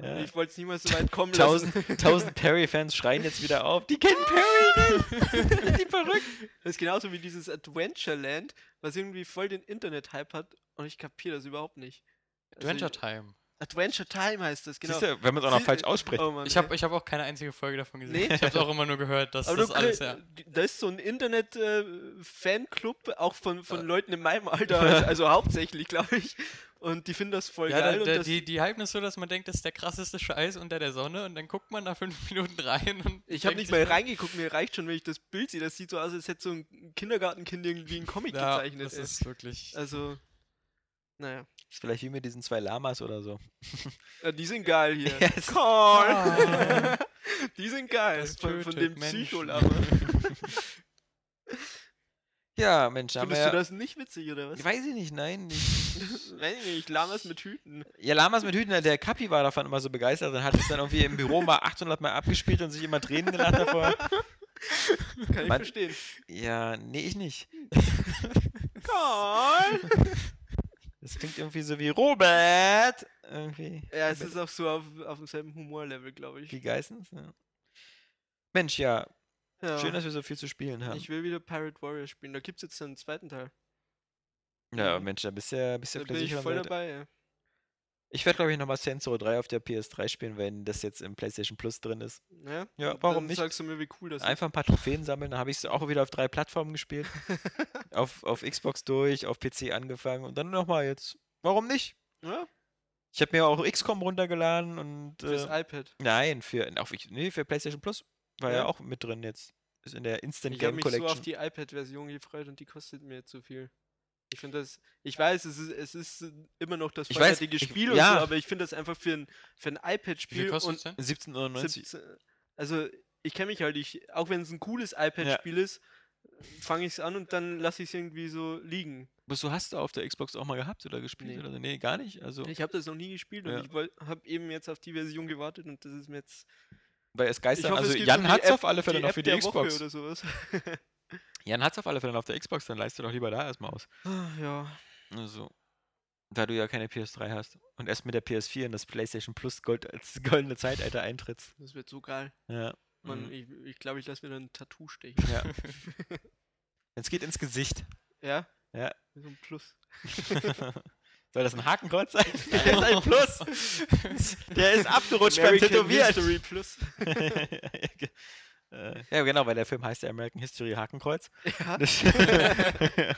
Ja. Ich wollte es niemals so weit kommen lassen. Tausend, tausend Perry-Fans schreien jetzt wieder auf. Die kennen Perry nicht. Sind die verrückt? Das ist genauso wie dieses Adventureland, was irgendwie voll den Internet-Hype hat und ich kapiere das überhaupt nicht. Also, Adventure Time. Adventure Time heißt das, genau. Siehst du, wenn man es auch noch Sie- falsch ausspricht. Oh Mann, Ich habe ich hab auch keine einzige Folge davon gesehen. Nee? Ich habe auch immer nur gehört, dass Aber das alles, ja. da ist so ein Internet-Fanclub, auch von, von Äh. Leuten in meinem Alter, also hauptsächlich, glaube ich. Und die finden das voll Ja, geil. da, und da, das, die, die hypen es so, dass man denkt, das ist der krasseste Scheiß unter der Sonne und dann guckt man da fünf Minuten rein und. ich habe nicht mal reingeguckt, mir reicht schon, wenn ich das Bild sehe. Das sieht so aus, als hätte so ein Kindergartenkind irgendwie einen Comic Ja, gezeichnet. das ey. ist wirklich. Also, naja. ist vielleicht wie mit diesen zwei Lamas oder so. Ja, die sind geil hier. Yes. Call! Ah. die sind geil. Das Von, von dem. Psycholama. Ja, Mensch, Findest du ja, das nicht witzig, oder was? Weiß ich nicht, nein. Nicht. Weiß ich nicht, Lamas mit Hüten. Ja, Lamas mit Hüten, der Kapi war davon immer so begeistert und hat es dann irgendwie im Büro mal 800 Mal abgespielt und sich immer Tränen gelacht davor. Kann ich Mann. verstehen. Ja, nee, ich nicht. Call! Das klingt irgendwie so wie Robert. Irgendwie. Ja, es ist auch so auf, auf demselben Humorlevel, glaube ich. Wie Geissens? Ja. Mensch, ja, Ja. schön, dass wir so viel zu spielen haben. Ich will wieder Pirate Warrior spielen. Da gibt es jetzt einen zweiten Teil. ja, Mhm. Mensch, da bist du ja, bist Da bin ich voll dabei, ja. Ich werde, glaube ich, nochmal Row 3 auf der PS3 spielen, wenn das jetzt im PlayStation Plus drin ist. Ja, Ja, warum dann nicht? sagst du mir, wie cool das Einfach ein paar Trophäen sammeln, dann habe ich es auch wieder auf drei Plattformen gespielt. auf, auf Xbox durch, auf PC angefangen und dann nochmal jetzt. Warum nicht? Ja, Ich habe mir auch XCOM runtergeladen und. fürs Äh, iPad. nein, für, auf, nee, für PlayStation Plus. War ja. Ja. auch mit drin jetzt. Ist in der Instant Ich habe Game mich Collection. so auf die iPad-Version gefreut und die kostet mir zu viel. Ich finde das, ich weiß, es ist, es ist immer noch das Ich vollwertige ich- Spiel und ja. so, aber ich finde das einfach für ein, für ein Wie viel iPad-Spiel kostet und es denn? 17,99. 17 also ich kenne mich halt, ich, auch wenn es ein cooles iPad-Spiel ist, fange ich es an und dann lasse ich es irgendwie so liegen. Was du hast du auf der Xbox auch mal gehabt oder gespielt? Nee. Oder? Nee, gar nicht. Also, Ich habe das noch nie gespielt Ja. und ich habe eben jetzt auf die Version gewartet und das ist mir jetzt. Weil es geistern. hoffe, es Also, gibt Jan hat es auf alle Fälle noch App für die Xbox. Jan hat es auf alle Fälle noch auf der Xbox, dann leist du doch lieber da erstmal aus. Ah, ja. Also, da du ja keine PS3 hast und erst mit der PS4 in das PlayStation Plus Gold als goldene Zeitalter eintrittst. Das wird so geil. Ja. Mann, Mhm. ich glaube, ich, glaub, ich lasse mir dann ein Tattoo stechen. ja. Es geht ins Gesicht. Ja? Ja. Mit so ein Plus. Soll das ein Hakenkreuz sein? Das ist ein Plus. Der ist abgerutscht beim American Tätowieren. History Plus. Ja, genau, weil der Film heißt ja American History Hakenkreuz. Ja.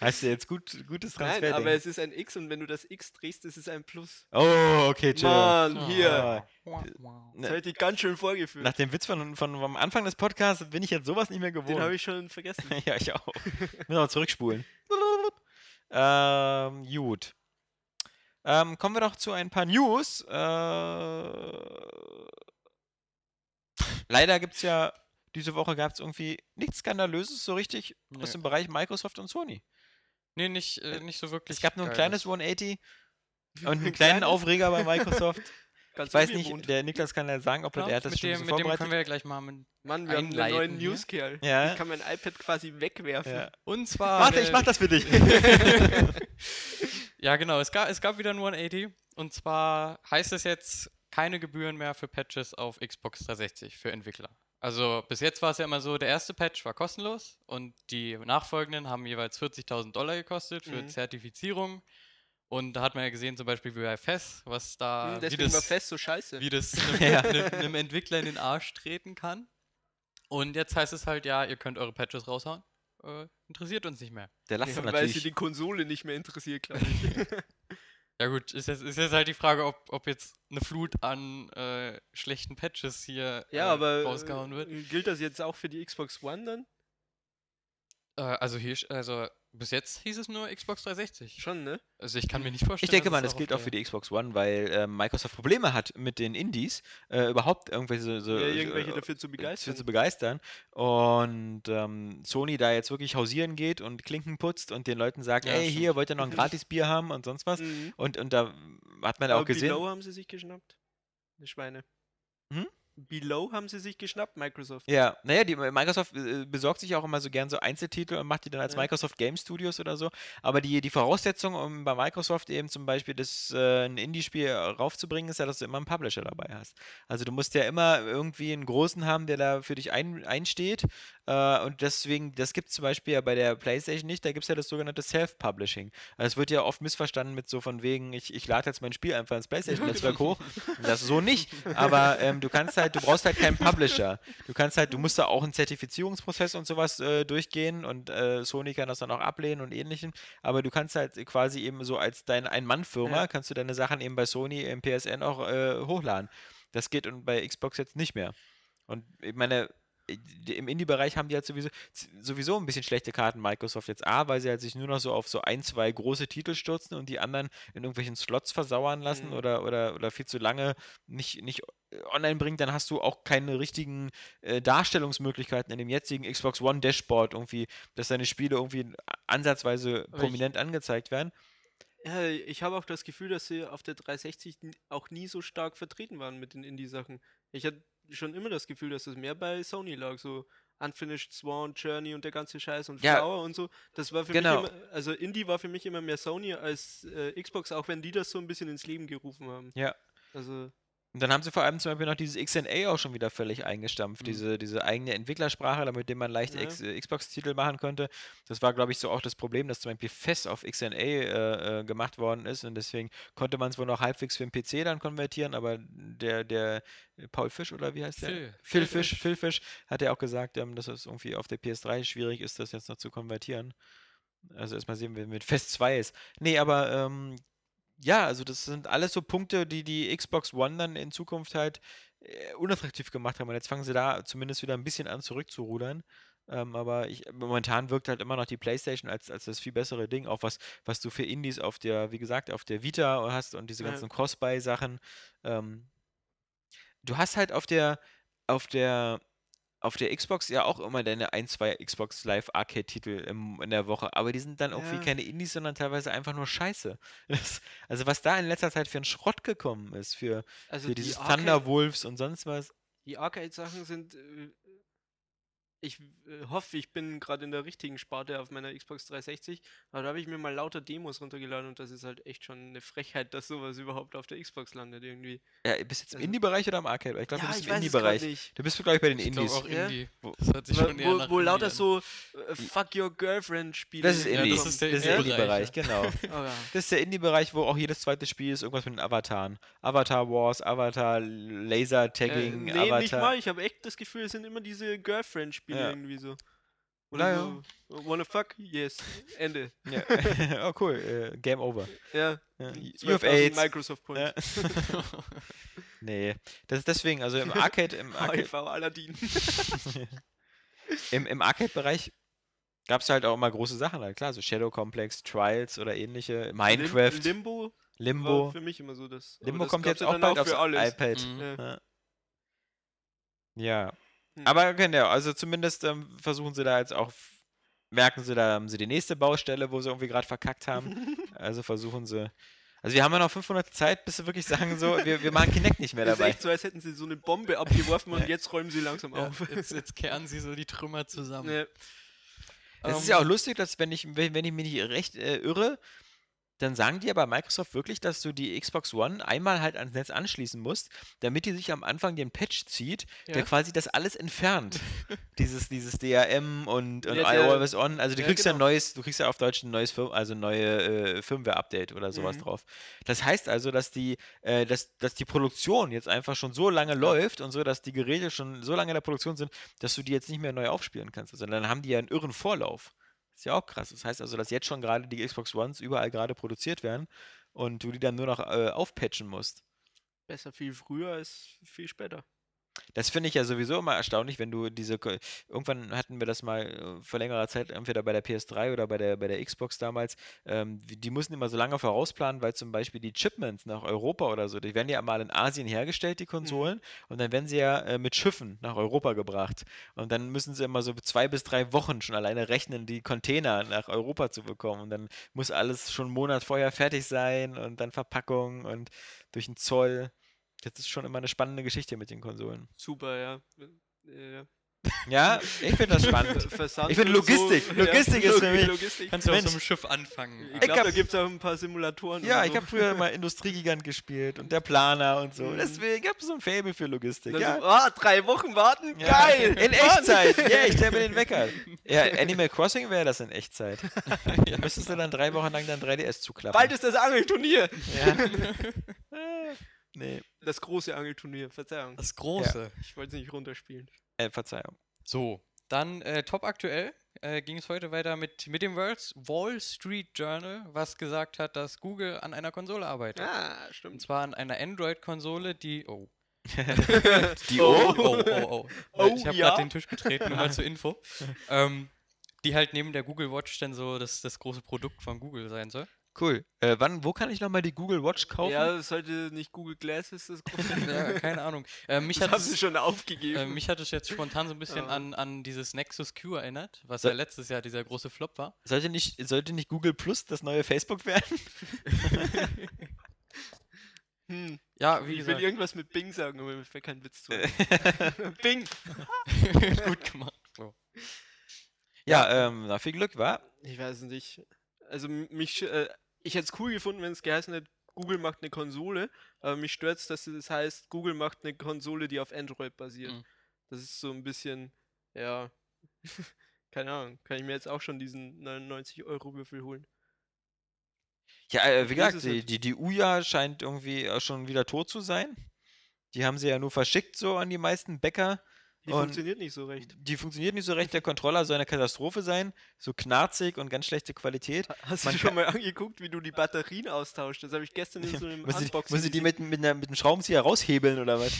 Heißt ja jetzt gut, gutes Transfer. Nein, aber es ist ein X und wenn du das X drehst, ist es ein Plus. oh, okay, chill. Mann, hier. Ah, Das hätte ich ganz schön vorgeführt. nach dem Witz von, von am Anfang des Podcasts bin ich jetzt sowas nicht mehr gewohnt. Den habe ich schon vergessen. ja, ich auch. Müssen wir mal zurückspulen. ähm, gut. Ähm, kommen wir doch zu ein paar News. Äh, leider gibt es ja, diese Woche gab es irgendwie nichts Skandalöses so richtig aus Nee. dem Bereich Microsoft und Sony. Nee, nicht, äh, nicht so wirklich. Es gab nur ein kleines Geiles. 180 und einen kleinen Aufreger bei Microsoft. Ganz Ich weiß nicht, der Niklas kann ja sagen, ob er, Klar, der hat das mit schon dem, so mit dem vorbereitet. können wir ja gleich mal mit. Mann, wir haben einen neuen hier. Newskerl. Ja. Ich kann mein iPad quasi wegwerfen. ja. Und zwar. Warte, ich äh, mach das für dich. Ja, genau. Es gab, es gab wieder ein 180. Und zwar heißt es jetzt keine Gebühren mehr für Patches auf Xbox 360 für Entwickler. Also bis jetzt war es ja immer so, der erste Patch war kostenlos und die nachfolgenden haben jeweils 40.000 Dollar gekostet für Mhm. Zertifizierung. Und da hat man ja gesehen, zum Beispiel wie bei FES, was da, Hm, wie Deswegen das, war fest so scheiße. wie das Ja. einem, einem, einem Entwickler in den Arsch treten kann. Und jetzt heißt es halt, ja, ihr könnt eure Patches raushauen. Äh, interessiert uns nicht mehr. Der lasst Ja, ja, weil sie natürlich. die Konsole nicht mehr interessiert, glaube ich. Ja gut, ist jetzt, ist jetzt halt die Frage, ob, ob jetzt eine Flut an äh, schlechten Patches hier ja, äh, aber rausgehauen wird. äh, gilt das jetzt auch für die Xbox One dann? Äh, also hier, also bis jetzt hieß es nur Xbox 360. Schon, ne? Also ich kann mir nicht vorstellen. Ich denke mal, das gilt auch für die Xbox One, weil äh, Microsoft Probleme hat mit den Indies, äh, überhaupt irgendwelche so, so, ja, irgendwelche äh, dafür zu begeistern. zu begeistern. Und ähm, Sony da jetzt wirklich hausieren geht und Klinken putzt und den Leuten sagt, Ja, ey, stimmt. hier, wollt ihr noch ein gratis Bier haben und sonst was? Mhm. Und, und da hat man auch Aber gesehen. Below haben sie sich geschnappt. Die Schweine. Hm? Below haben sie sich geschnappt, Microsoft. Ja, naja, die, Microsoft äh, besorgt sich auch immer so gern so Einzeltitel und macht die dann als Ja. Microsoft Game Studios oder so. Aber die, die Voraussetzung, um bei Microsoft eben zum Beispiel das, äh, ein Indie-Spiel raufzubringen, ist ja, dass du immer einen Publisher dabei hast. Also du musst ja immer irgendwie einen großen haben, der da für dich ein, einsteht. Äh, und deswegen, das gibt es zum Beispiel ja bei der PlayStation nicht, da gibt es ja das sogenannte Self-Publishing. Also es wird ja oft missverstanden mit so von wegen, ich, ich lade jetzt mein Spiel einfach ins PlayStation-Netzwerk hoch. Das so nicht. Aber ähm, du kannst halt, du brauchst halt keinen Publisher. Du kannst halt, du musst da auch einen Zertifizierungsprozess und sowas äh, durchgehen und äh, Sony kann das dann auch ablehnen und ähnlichem. Aber du kannst halt quasi eben so als dein Ein-Mann-Firma, Ja. kannst du deine Sachen eben bei Sony im PSN auch äh, hochladen. Das geht und bei Xbox jetzt nicht mehr. Und ich meine, im Indie-Bereich haben die halt sowieso, sowieso ein bisschen schlechte Karten, Microsoft jetzt A, weil sie halt sich nur noch so auf so ein, zwei große Titel stürzen und die anderen in irgendwelchen Slots versauern lassen Mhm. oder, oder, oder viel zu lange nicht, nicht online bringen, dann hast du auch keine richtigen äh, Darstellungsmöglichkeiten in dem jetzigen Xbox One Dashboard irgendwie, dass deine Spiele irgendwie ansatzweise Aber ich- prominent angezeigt werden. Ja, ich habe auch das Gefühl, dass sie auf der 360 n- auch nie so stark vertreten waren mit den Indie-Sachen. Ich hatte schon immer das Gefühl, dass es mehr bei Sony lag, so Unfinished Swan, Journey und der ganze Scheiß und Ja, Flower und so. Das war für genau. mich immer, also Indie war für mich immer mehr Sony als äh, Xbox, auch wenn die das so ein bisschen ins Leben gerufen haben. Ja. Also, Und dann haben sie vor allem zum Beispiel noch dieses XNA auch schon wieder völlig eingestampft, Mhm. diese, diese eigene Entwicklersprache, damit dem man leicht Ja. Äh, Xbox-Titel machen konnte. Das war, glaube ich, so auch das Problem, dass zum Beispiel Fest auf XNA äh, äh, gemacht worden ist und deswegen konnte man es wohl noch halbwegs für den PC dann konvertieren, aber der, der Paul Fisch oder wie heißt der? Phil. Phil Phil Fisch. Phil Fisch hat ja auch gesagt, ähm, dass es irgendwie auf der PS3 schwierig ist, das jetzt noch zu konvertieren. Also erstmal sehen wir, mit Fest 2 ist. Nee, aber ähm, ja, also das sind alles so Punkte, die die Xbox One dann in Zukunft halt äh, unattraktiv gemacht haben. Und jetzt fangen sie da zumindest wieder ein bisschen an zurückzurudern. Ähm, aber ich, momentan wirkt halt immer noch die PlayStation als, als das viel bessere Ding, auch was, was du für Indies auf der, wie gesagt, auf der Vita hast und diese Ja. ganzen Cross-Buy-Sachen. Ähm, du hast halt auf der, auf der, auf der Xbox ja auch immer deine ein, zwei Xbox Live Arcade-Titel in der Woche, aber die sind dann irgendwie Ja. keine Indies, sondern teilweise einfach nur Scheiße. Das, also was da in letzter Zeit für ein Schrott gekommen ist, für, also für die dieses Arcade- Thunderwolves und sonst was. Die Arcade-Sachen sind. Äh, ich äh, hoffe, ich bin gerade in der richtigen Sparte auf meiner Xbox 360, aber da habe ich mir mal lauter Demos runtergeladen und das ist halt echt schon eine Frechheit, dass sowas überhaupt auf der Xbox landet irgendwie. Ja, bist du jetzt im Also- Indie-Bereich oder im Arcade? Ich glaube, du bist im Indie-Bereich. Du bist, glaube ich, bei den Ich Indies. auch Ja? Indie. Wo- Das hört sich Wo, schon eher nach wo, Indie lauter an. so äh, Fuck Your Girlfriend Spiele. Das ist Ja, Indie. das ist der das ist der Indie-Bereich, Indie-Bereich, genau. Oh, ja. Das ist der Indie-Bereich, wo auch jedes zweite Spiel ist irgendwas mit den Avataren. Avatar Wars, Avatar Äh, Laser-Tagging, nee, Avatar. nicht mal. Ich habe echt das Gefühl, es sind immer diese Girlfriend-Spiele Ja. irgendwie so. Naja. so, wanna fuck? Yes. Ende. Ja. oh, cool. Äh, Game over. Ja. Ja. You 12.000 have AIDS. Microsoft Points. Ja. Nee, das ist deswegen, also im Arcade, im Arcade, HIV Aladdin. im, im Arcade-Bereich gab es halt auch immer große Sachen, halt klar, so Shadow Complex, Trials oder ähnliche, Minecraft. Lim Limbo. Limbo. War für mich immer so das. Limbo das kommt jetzt auch bald aufs für alles. iPad. Mhm. Ja. Ja. Hm. Aber genau, also zumindest ähm, versuchen sie da jetzt auch, merken sie, da haben sie die nächste Baustelle, wo sie irgendwie gerade verkackt haben. also versuchen sie. Also wir haben ja noch 500 Zeit, bis sie wirklich sagen, so, wir, wir machen Kinect nicht mehr Das ist dabei. echt so, als hätten sie so eine Bombe abgeworfen und jetzt räumen sie langsam Ja, auf. jetzt, jetzt kehren sie so die Trümmer zusammen. Ja. Es ist Ähm, ja auch lustig, dass wenn ich, wenn, wenn ich mich nicht recht äh, irre, dann sagen die ja bei Microsoft wirklich, dass du die Xbox One einmal halt ans Netz anschließen musst, damit die sich am Anfang den Patch zieht, der Ja. quasi das alles entfernt. dieses, dieses DRM und, und Ja, der- iOS On. Also du Ja, kriegst ja genau. neues, du kriegst ja auf Deutsch ein neues Firm, also neue äh, Firmware-Update oder sowas Mhm. drauf. Das heißt also, dass die, äh, dass, dass die Produktion jetzt einfach schon so lange läuft und so, dass die Geräte schon so lange in der Produktion sind, dass du die jetzt nicht mehr neu aufspielen kannst. Also dann haben die ja einen irren Vorlauf. Ist ja auch krass. Das heißt also, dass jetzt schon gerade die Xbox Ones überall gerade produziert werden und du die dann nur noch äh, aufpatchen musst. Besser viel früher als viel später. Das finde ich ja sowieso immer erstaunlich, wenn du diese. Irgendwann hatten wir das mal äh, vor längerer Zeit, entweder bei der PS3 oder bei der, bei der Xbox damals. Ähm, die mussten immer so lange vorausplanen, weil zum Beispiel die Shipments nach Europa oder so, die werden ja mal in Asien hergestellt, die Konsolen, und dann werden sie ja äh, mit Schiffen nach Europa gebracht. Und dann müssen sie immer so zwei bis drei Wochen schon alleine rechnen, die Container nach Europa zu bekommen. Und dann muss alles schon einen Monat vorher fertig sein und dann Verpackung und durch den Zoll. Das ist schon immer eine spannende Geschichte mit den Konsolen. Super, ja. Äh, Ja, ich finde das spannend. Versand Ich finde und so. Logistik- Logistik ist für mich- Logistik. Kannst du auf so Mensch. einem Schiff anfangen. Ich glaube, da gibt es auch ein paar Simulatoren. Ja, ich so. habe früher mal Industriegigant gespielt und der Planer und so. Mhm. Deswegen habe ich so ein Faible für Logistik. Dann Ja. so, ah, drei Wochen warten, Ja. geil! In. Echtzeit. Ja, ich stelle mir den Wecker. Ja, Animal Crossing wäre das in Echtzeit. Da müsstest du dann drei Wochen lang dein 3DS zuklappen. Bald ist das Angelturnier. ja. Nee, Das große Angelturnier, Verzeihung. Das Große. Ich wollte es nicht runterspielen. äh, Verzeihung. So, dann äh, top aktuell äh, ging es heute weiter mit, mit dem World's Wall Street Journal, was gesagt hat, dass Google an einer Konsole arbeitet. Ah, Und stimmt. zwar an einer Android-Konsole, die. Oh. Die Oh. Oh, oh, oh. Oh, ich habe ja? gerade den Tisch getreten, nur mal zur Info. ähm, die halt neben der Google Watch dann so das, das große Produkt von Google sein soll. Cool. Äh, wann, wo kann ich nochmal die Google Watch kaufen? Ja, das sollte nicht Google Glass ist das große. Ja, keine Ahnung. Äh, mich, das hat haben sie es, schon aufgegeben. äh, mich hat es jetzt spontan so ein bisschen Ja. an, an dieses Nexus Q erinnert, was So- ja letztes Jahr dieser große Flop war. Sollte nicht, sollte nicht Google Plus das neue Facebook werden? hm. Ja, wie Ich will gesagt, irgendwas mit Bing sagen, aber mir fällt kein Witz zu. Bing! gut gemacht. Flo. ja, ähm, na, viel Glück, war. Ich weiß nicht. Also mich, äh, ich hätte es cool gefunden, wenn es geheißen hätte, Google macht eine Konsole, aber mich stört es, dass es heißt, Google macht eine Konsole, die auf Android basiert. Mhm. Das ist so ein bisschen, ja, keine Ahnung, kann ich mir jetzt auch schon diesen 99 Euro Würfel holen. Ja, äh, wie gesagt, die, die, die Uja scheint irgendwie auch schon wieder tot zu sein. Die haben sie ja nur verschickt so an die meisten Bäcker. Die Und- funktioniert nicht so recht. Die funktioniert nicht so recht. Der Controller soll eine Katastrophe sein. So knarzig und ganz schlechte Qualität. Ha- Hast Man du schon mal angeguckt, wie du die Batterien austauschst? Das habe ich gestern in so einem ich, Unboxing muss ich die mit, mit, einer, mit einem Schraubenzieher raushebeln oder was?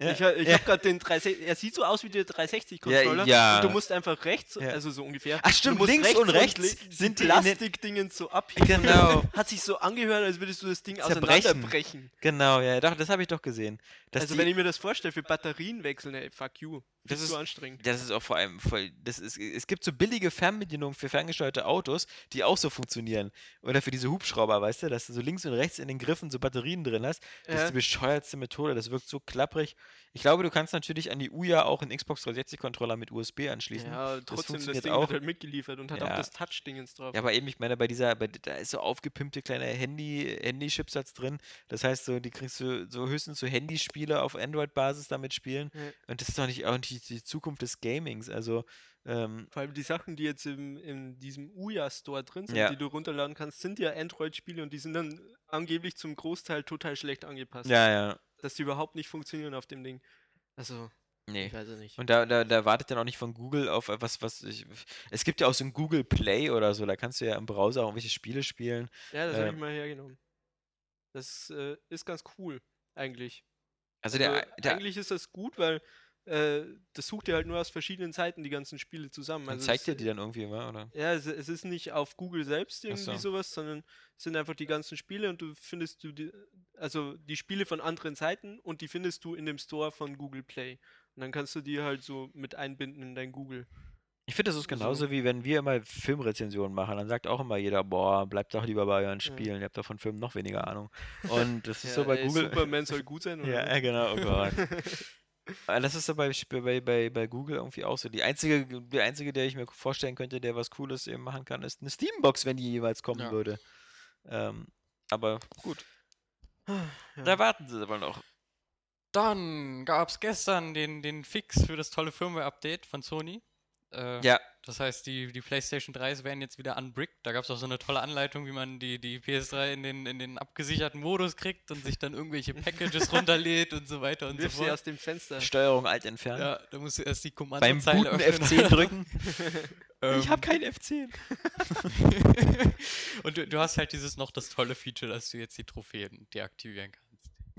Ja, Ich, ich ja. habe gerade den 360, er sieht so aus wie der 360-Controller. ja. Und du musst einfach rechts, Ja. also so ungefähr. Ach stimmt, links und rechts li- sind die Plastikdingen so abheben. Genau. Hat sich so angehört, als würdest du das Ding Zerbrechen. auseinanderbrechen. Genau, ja, doch, das habe ich doch gesehen. Also wenn ich mir das vorstelle, für Batterien wechseln, ey, fuck you. Das Das ist ist- so anstrengend. Das ist auch vor allem voll. Das ist, es gibt so billige Fernbedienungen für ferngesteuerte Autos, die auch so funktionieren. Oder für diese Hubschrauber, weißt du, dass du so links und rechts in den Griffen so Batterien drin hast. Das ist Ja. die bescheuertste Methode. Das wirkt so klapprig. Ich glaube, du kannst natürlich an die Uja auch einen Xbox 360-Controller mit USB anschließen. Ja, trotzdem, das, funktioniert Ding auch. wird halt mitgeliefert und hat Ja. auch das Touch-Dingens drauf. Ja, aber eben, ich meine, bei dieser, bei, da ist so aufgepimpte kleine Handy, Handy-Chipsatz drin. Das heißt, so, die kriegst du so höchstens so Handyspiele auf Android-Basis damit spielen. Ja. Und das ist doch nicht auch nicht die Zukunft des Gamings. Also, ähm, Vor allem die Sachen, die jetzt im, in diesem Uya-Store drin sind, Ja. die du runterladen kannst, sind ja Android-Spiele und die sind dann angeblich zum Großteil total schlecht angepasst. ja, ja. Dass die überhaupt nicht funktionieren auf dem Ding. Also, Nee. ich weiß es nicht. Und da, da, da wartet dann auch nicht von Google auf etwas, was ich. Es gibt ja auch so ein Google Play oder so, da kannst du ja im Browser auch irgendwelche Spiele spielen. Ja, das habe ähm, ich mal hergenommen. Das äh, ist ganz cool, eigentlich. Also der, Also, der eigentlich ist das gut, weil äh, das sucht dir halt nur aus verschiedenen Seiten die ganzen Spiele zusammen. Also zeigt dir die dann irgendwie mal, oder? Ja, es, es ist nicht auf Google selbst irgendwie so. sowas, sondern es sind einfach die ganzen Spiele und du findest du die, also die Spiele von anderen Seiten und die findest du in dem Store von Google Play. Und dann kannst du die halt so mit einbinden in dein Google. Ich finde, das ist Also- genauso wie wenn wir immer Filmrezensionen machen. Dann sagt auch immer jeder, boah, bleibt doch lieber bei euren Spielen. Ihr habt doch von Filmen noch weniger Ahnung. Und das ist so bei ey, Google. Superman soll gut sein, oder? Ja, genau, oh Gott. Aber Das ist so bei, bei, bei, bei Google irgendwie auch so. Die einzige, der einzige, der ich mir vorstellen könnte, der was Cooles eben machen kann, ist eine Steambox, wenn die jeweils kommen Ja. würde. Ähm, aber gut, Ja. da warten sie aber noch. Dann gab es gestern den, den Fix für das tolle Firmware-Update von Sony. Äh, Ja, Das heißt, die, die PlayStation 3s werden jetzt wieder unbricked. Da gab es auch so eine tolle Anleitung, wie man die, die PS3 in den, in den abgesicherten Modus kriegt und sich dann irgendwelche Packages runterlädt und so weiter und so Wirf sie fort. aus dem Fenster. Steuerung alt entfernen. Ja, da musst du erst die Beim Kommandozeile Booten öffnen. F10 drücken. Ähm, ich habe kein F10. und du, du hast halt dieses noch das tolle Feature, dass du jetzt die Trophäen deaktivieren kannst.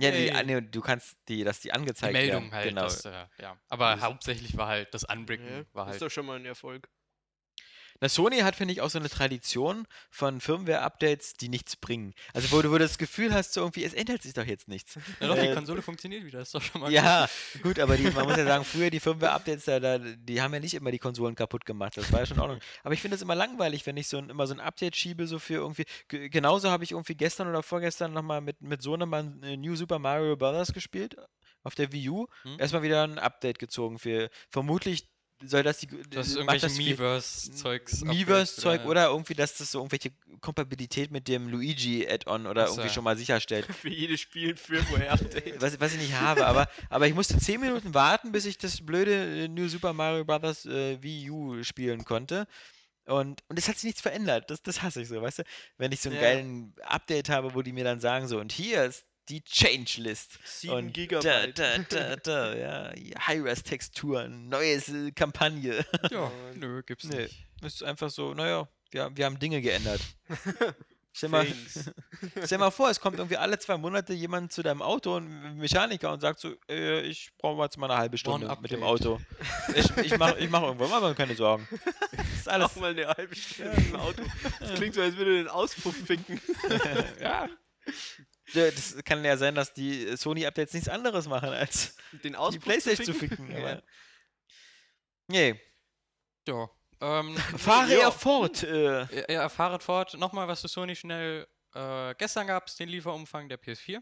Ja, die, nee, du kannst die, dass die Die angezeigt Meldung werden. halt. Genau. Das, äh, ja. Aber Das- hauptsächlich war halt das Unbricken. Ja, war Ist halt doch schon mal ein Erfolg. Na, Sony hat, finde ich, auch so eine Tradition von Firmware-Updates, die nichts bringen. Also, wo du, wo du das Gefühl hast, so irgendwie, es ändert sich doch jetzt nichts. Ja, doch, die Äh, Konsole funktioniert wieder, ist doch schon mal Ja, gut, aber die, man muss ja sagen, früher die Firmware-Updates, da, da, die haben ja nicht immer die Konsolen kaputt gemacht. Das war ja schon in Ordnung. Aber ich finde es immer langweilig, wenn ich so ein, immer so ein Update schiebe, so für irgendwie. Ge genauso habe ich irgendwie gestern oder vorgestern nochmal mit, mit Sohnemann äh, New Super Mario Bros. gespielt. Auf der Wii U. Hm? Erstmal wieder ein Update gezogen für. Vermutlich soll das die. Das ist irgendwelche Miiverse-Zeugs. Miiverse-Zeug oder irgendwie, dass das so irgendwelche Kompatibilität mit dem Luigi-Add-on oder Ach so, irgendwie ja. schon mal sicherstellt. Für jedes Spiel ein Firmware-Update. was, was ich nicht habe, aber, aber ich musste 10 Minuten warten, bis ich das blöde äh, New Super Mario Bros. Äh, Wii U spielen konnte. Und, und es hat sich nichts verändert. Das, das hasse ich so, weißt du? Wenn ich so einen Ja. geilen Update habe, wo die mir dann sagen so, und hier ist die Change List. 7 und Gigabyte. Da, da, da, da, ja, High-Res-Texturen, neues äh, Kampagne. Ja, Und- nö, gibt's Nee. nicht. Es ist einfach so, naja, wir, wir haben Dinge geändert. Stell mal, stell mal vor, es kommt irgendwie alle zwei Monate jemand zu deinem Auto, ein Mechaniker, und sagt so, äh, ich brauche jetzt mal eine halbe Stunde mit dem. Auto. Ich, ich mache ich mach irgendwann, mir keine Sorgen. Das ist alles. Auch mal eine halbe Stunde im Auto. Das klingt so, als würde den Auspuff ficken. ja. Das kann ja sein, dass die Sony-Updates nichts anderes machen, als Den die Auspuff Playstation zu ficken. ficken. Ja. Nee, Ja. Ähm, fahre Ja. er fort. Äh, ja, ja, fahret fort. Nochmal was zu Sony schnell. Äh, gestern gab es den Lieferumfang der PS4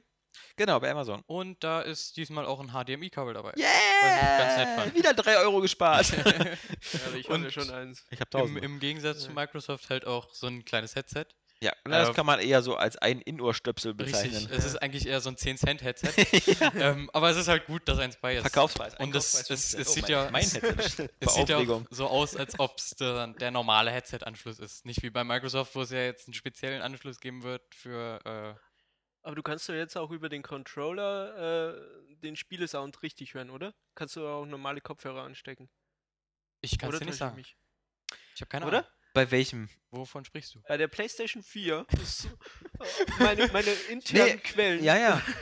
genau, bei Amazon. und da ist diesmal auch ein HDMI-Kabel dabei. Yeah! Wieder 3 Euro gespart. Ja, ich Und- hatte schon eins. ich habe Im, 1000. Im Gegensatz zu Ja. Microsoft halt auch so ein kleines Headset. Ja, und das äh, kann man eher so als ein In-Ohr-Stöpsel bezeichnen. Richtig. Es ist eigentlich eher so ein 10-Cent-Headset. ähm, aber es ist halt gut, dass eins bei ist. Verkaufspreis. Und es- Einkaufspreis es- 15. es sieht mein, ja- Mein Headset. Es sieht ja so aus, als ob es der, der normale Headset-Anschluss ist. Nicht wie bei Microsoft, wo es ja jetzt einen speziellen Anschluss geben wird für. Äh, Aber du kannst doch jetzt auch über den Controller äh, den Spielesound richtig hören, oder? Kannst du auch normale Kopfhörer anstecken. ich kann es dir nicht ich sagen. mich? Ich habe keine Oder? Bei welchem? Wovon sprichst du? Bei der PlayStation 4 ist so, äh, meine, meine internen Nee, Quellen. Ja, ja.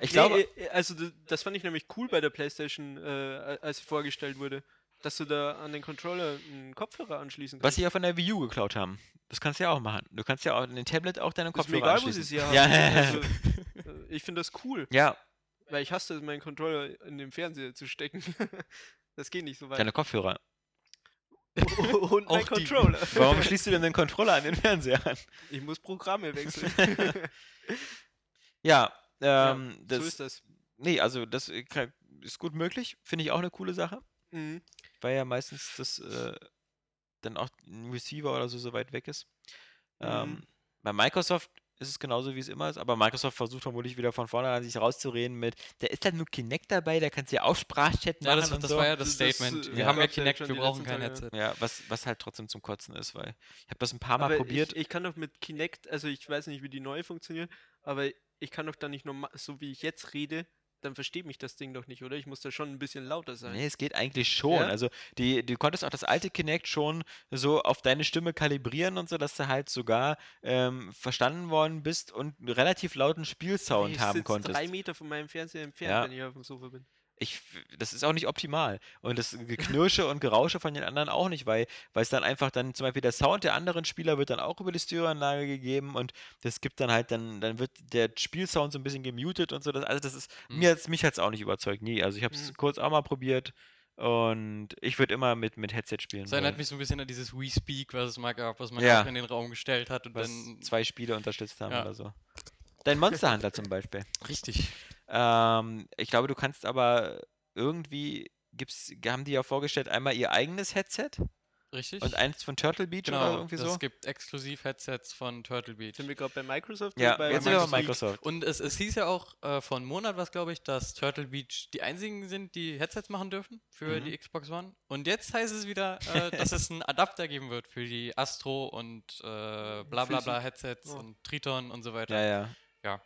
Ich Nee, glaube, äh, also das, fand ich nämlich cool bei der PlayStation, äh, als sie vorgestellt wurde, dass du da an den Controller einen Kopfhörer anschließen was kannst. sie ja von der Wii U geklaut haben. Das kannst du ja auch machen. Du kannst ja auch in den Tablet auch deine ist mir Kopfhörer egal, wo sie anschließen. sie haben. Ja, Also, äh, ich finde das cool, ja, weil ich hasse es, meinen Controller in den Fernseher zu stecken. das geht nicht so weit. deine Kopfhörer. Und mein Auch die- Controller. Warum schließt du denn den Controller an den Fernseher an? Ich muss Programme wechseln. Ja, Ja, ähm, das, so ist das. nee, also das äh, ist gut möglich. Finde ich auch eine coole Sache. Mhm. weil ja meistens das äh, dann auch ein Receiver oder so so weit weg ist. Ähm, Mhm. bei Microsoft ist es genauso, wie es immer ist, aber Microsoft versucht vermutlich wieder von vornherein sich rauszureden mit, da ist dann nur Kinect dabei, da kannst du ja auch Sprachchat machen Ja, das, und das so. war ja das Das- das, Statement. äh, wir ja, haben ja Kinect, wir brauchen kein. Headset. ja, was, was halt trotzdem zum Kotzen ist, weil ich habe das ein paar Mal Aber probiert. Ich, ich kann doch mit Kinect, also ich weiß nicht, wie die neue funktioniert, aber ich kann doch da nicht normal, so wie ich jetzt rede, dann versteht mich das Ding doch nicht, oder? Ich muss da schon ein bisschen lauter sein. Nee, es geht eigentlich schon. Ja? Also die, du konntest auch das alte Kinect schon so auf deine Stimme kalibrieren und so, dass du halt sogar ähm, verstanden worden bist und einen relativ lauten Spielsound ich haben konntest. drei Meter von meinem Fernseher entfernt, Ja. wenn ich auf dem Sofa bin. Ich, das ist auch nicht optimal. Und das Geknirsche und Gerausche von den anderen auch nicht, weil weil es dann einfach dann zum Beispiel der Sound der anderen Spieler wird dann auch über die Stereoanlage gegeben und das gibt dann halt dann, dann wird der Spielsound so ein bisschen gemutet und so. Das, also das ist, Mhm. mir hat's, mich hat es auch nicht überzeugt, nie. Also ich habe es Mhm. kurz auch mal probiert und ich würde immer mit, mit Headset spielen. Das erinnert mich so ein bisschen an dieses We Speak, was es mal gab, was man Ja. auch in den Raum gestellt hat und was dann. zwei Spiele unterstützt haben Ja. oder so. Dein Monster Hunter zum Beispiel. Richtig. Ähm, ich glaube, du kannst aber irgendwie, gibt's, haben die ja vorgestellt, einmal ihr eigenes Headset Richtig. und eins von Turtle Beach oder genau, irgendwie es so. gibt exklusiv Headsets von Turtle Beach. Sind wir gerade bei Microsoft? Ja, oder bei jetzt sind wir bei Microsoft? Microsoft. Und es, es hieß ja auch äh, vor einem Monat, was glaube ich, dass Turtle Beach die einzigen sind, die Headsets machen dürfen für Mhm. die Xbox One. Und jetzt heißt es wieder, äh, dass es einen Adapter geben wird für die Astro und äh, bla bla bla Headsets Oh. und Triton und so weiter. Ja, ja. Ja.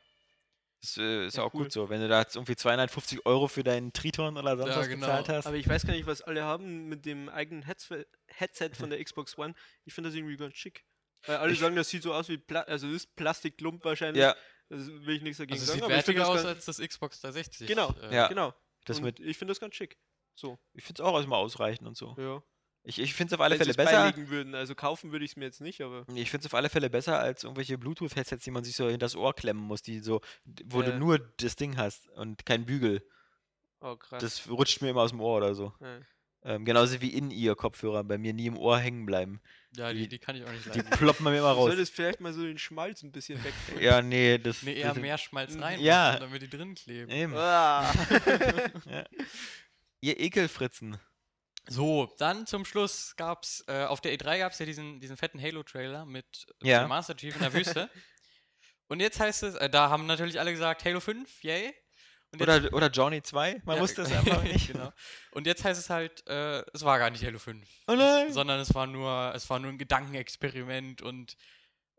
Das äh, ist Ja, auch cool. gut so. Wenn du da jetzt irgendwie 250 Euro für deinen Triton oder sonst Ja, was genau. bezahlt hast. Aber ich weiß gar nicht, was alle haben mit dem eigenen Headset, Headset von der Xbox One. Ich finde das irgendwie ganz schick. Weil alle Ich- sagen, das sieht so aus wie Pla also es ist Plastikklump wahrscheinlich. ja, Das will ich nichts dagegen Also es sagen. sieht aber ich finde wertiger das aus als das Xbox 360. Genau, äh, Ja. Genau. das und mit, ich finde das ganz schick. So. ich finde es auch erstmal ausreichend und so. Ja. Ich, ich finde es auf alle Wenn Fälle besser. würden. Also kaufen würde ich es mir jetzt nicht, aber. Ich finde es auf alle Fälle besser als irgendwelche Bluetooth-Headsets, die man sich so hinters Ohr klemmen muss, die so, wo du Ja. nur das Ding hast und kein Bügel. Oh, krass. Das rutscht mir immer aus dem Ohr oder so. ja. Ähm, genauso wie in ihr Kopfhörer bei mir nie im Ohr hängen bleiben. Ja, die, Die- die kann ich auch nicht Die leiden. ploppen mir immer Du raus. solltest vielleicht mal so den Schmalz ein bisschen weg. Ja, nee, das. Nee, das eher sind- mehr Schmalz rein, Ja. damit die drin kleben. Eben. Ah. Ihr Ekelfritzen. So, dann zum Schluss gab's, äh, auf der E3 gab es ja diesen, diesen fetten Halo-Trailer mit Ja. dem Master Chief in der Wüste. Und jetzt heißt es, äh, da haben natürlich alle gesagt, Halo 5, yay. Jetzt, Oder, oder Johnny 2, man Ja, wusste es einfach nicht. genau. Und jetzt heißt es halt, äh, es war gar nicht Halo 5. Oh nein! Sondern es war nur, es war nur ein Gedankenexperiment und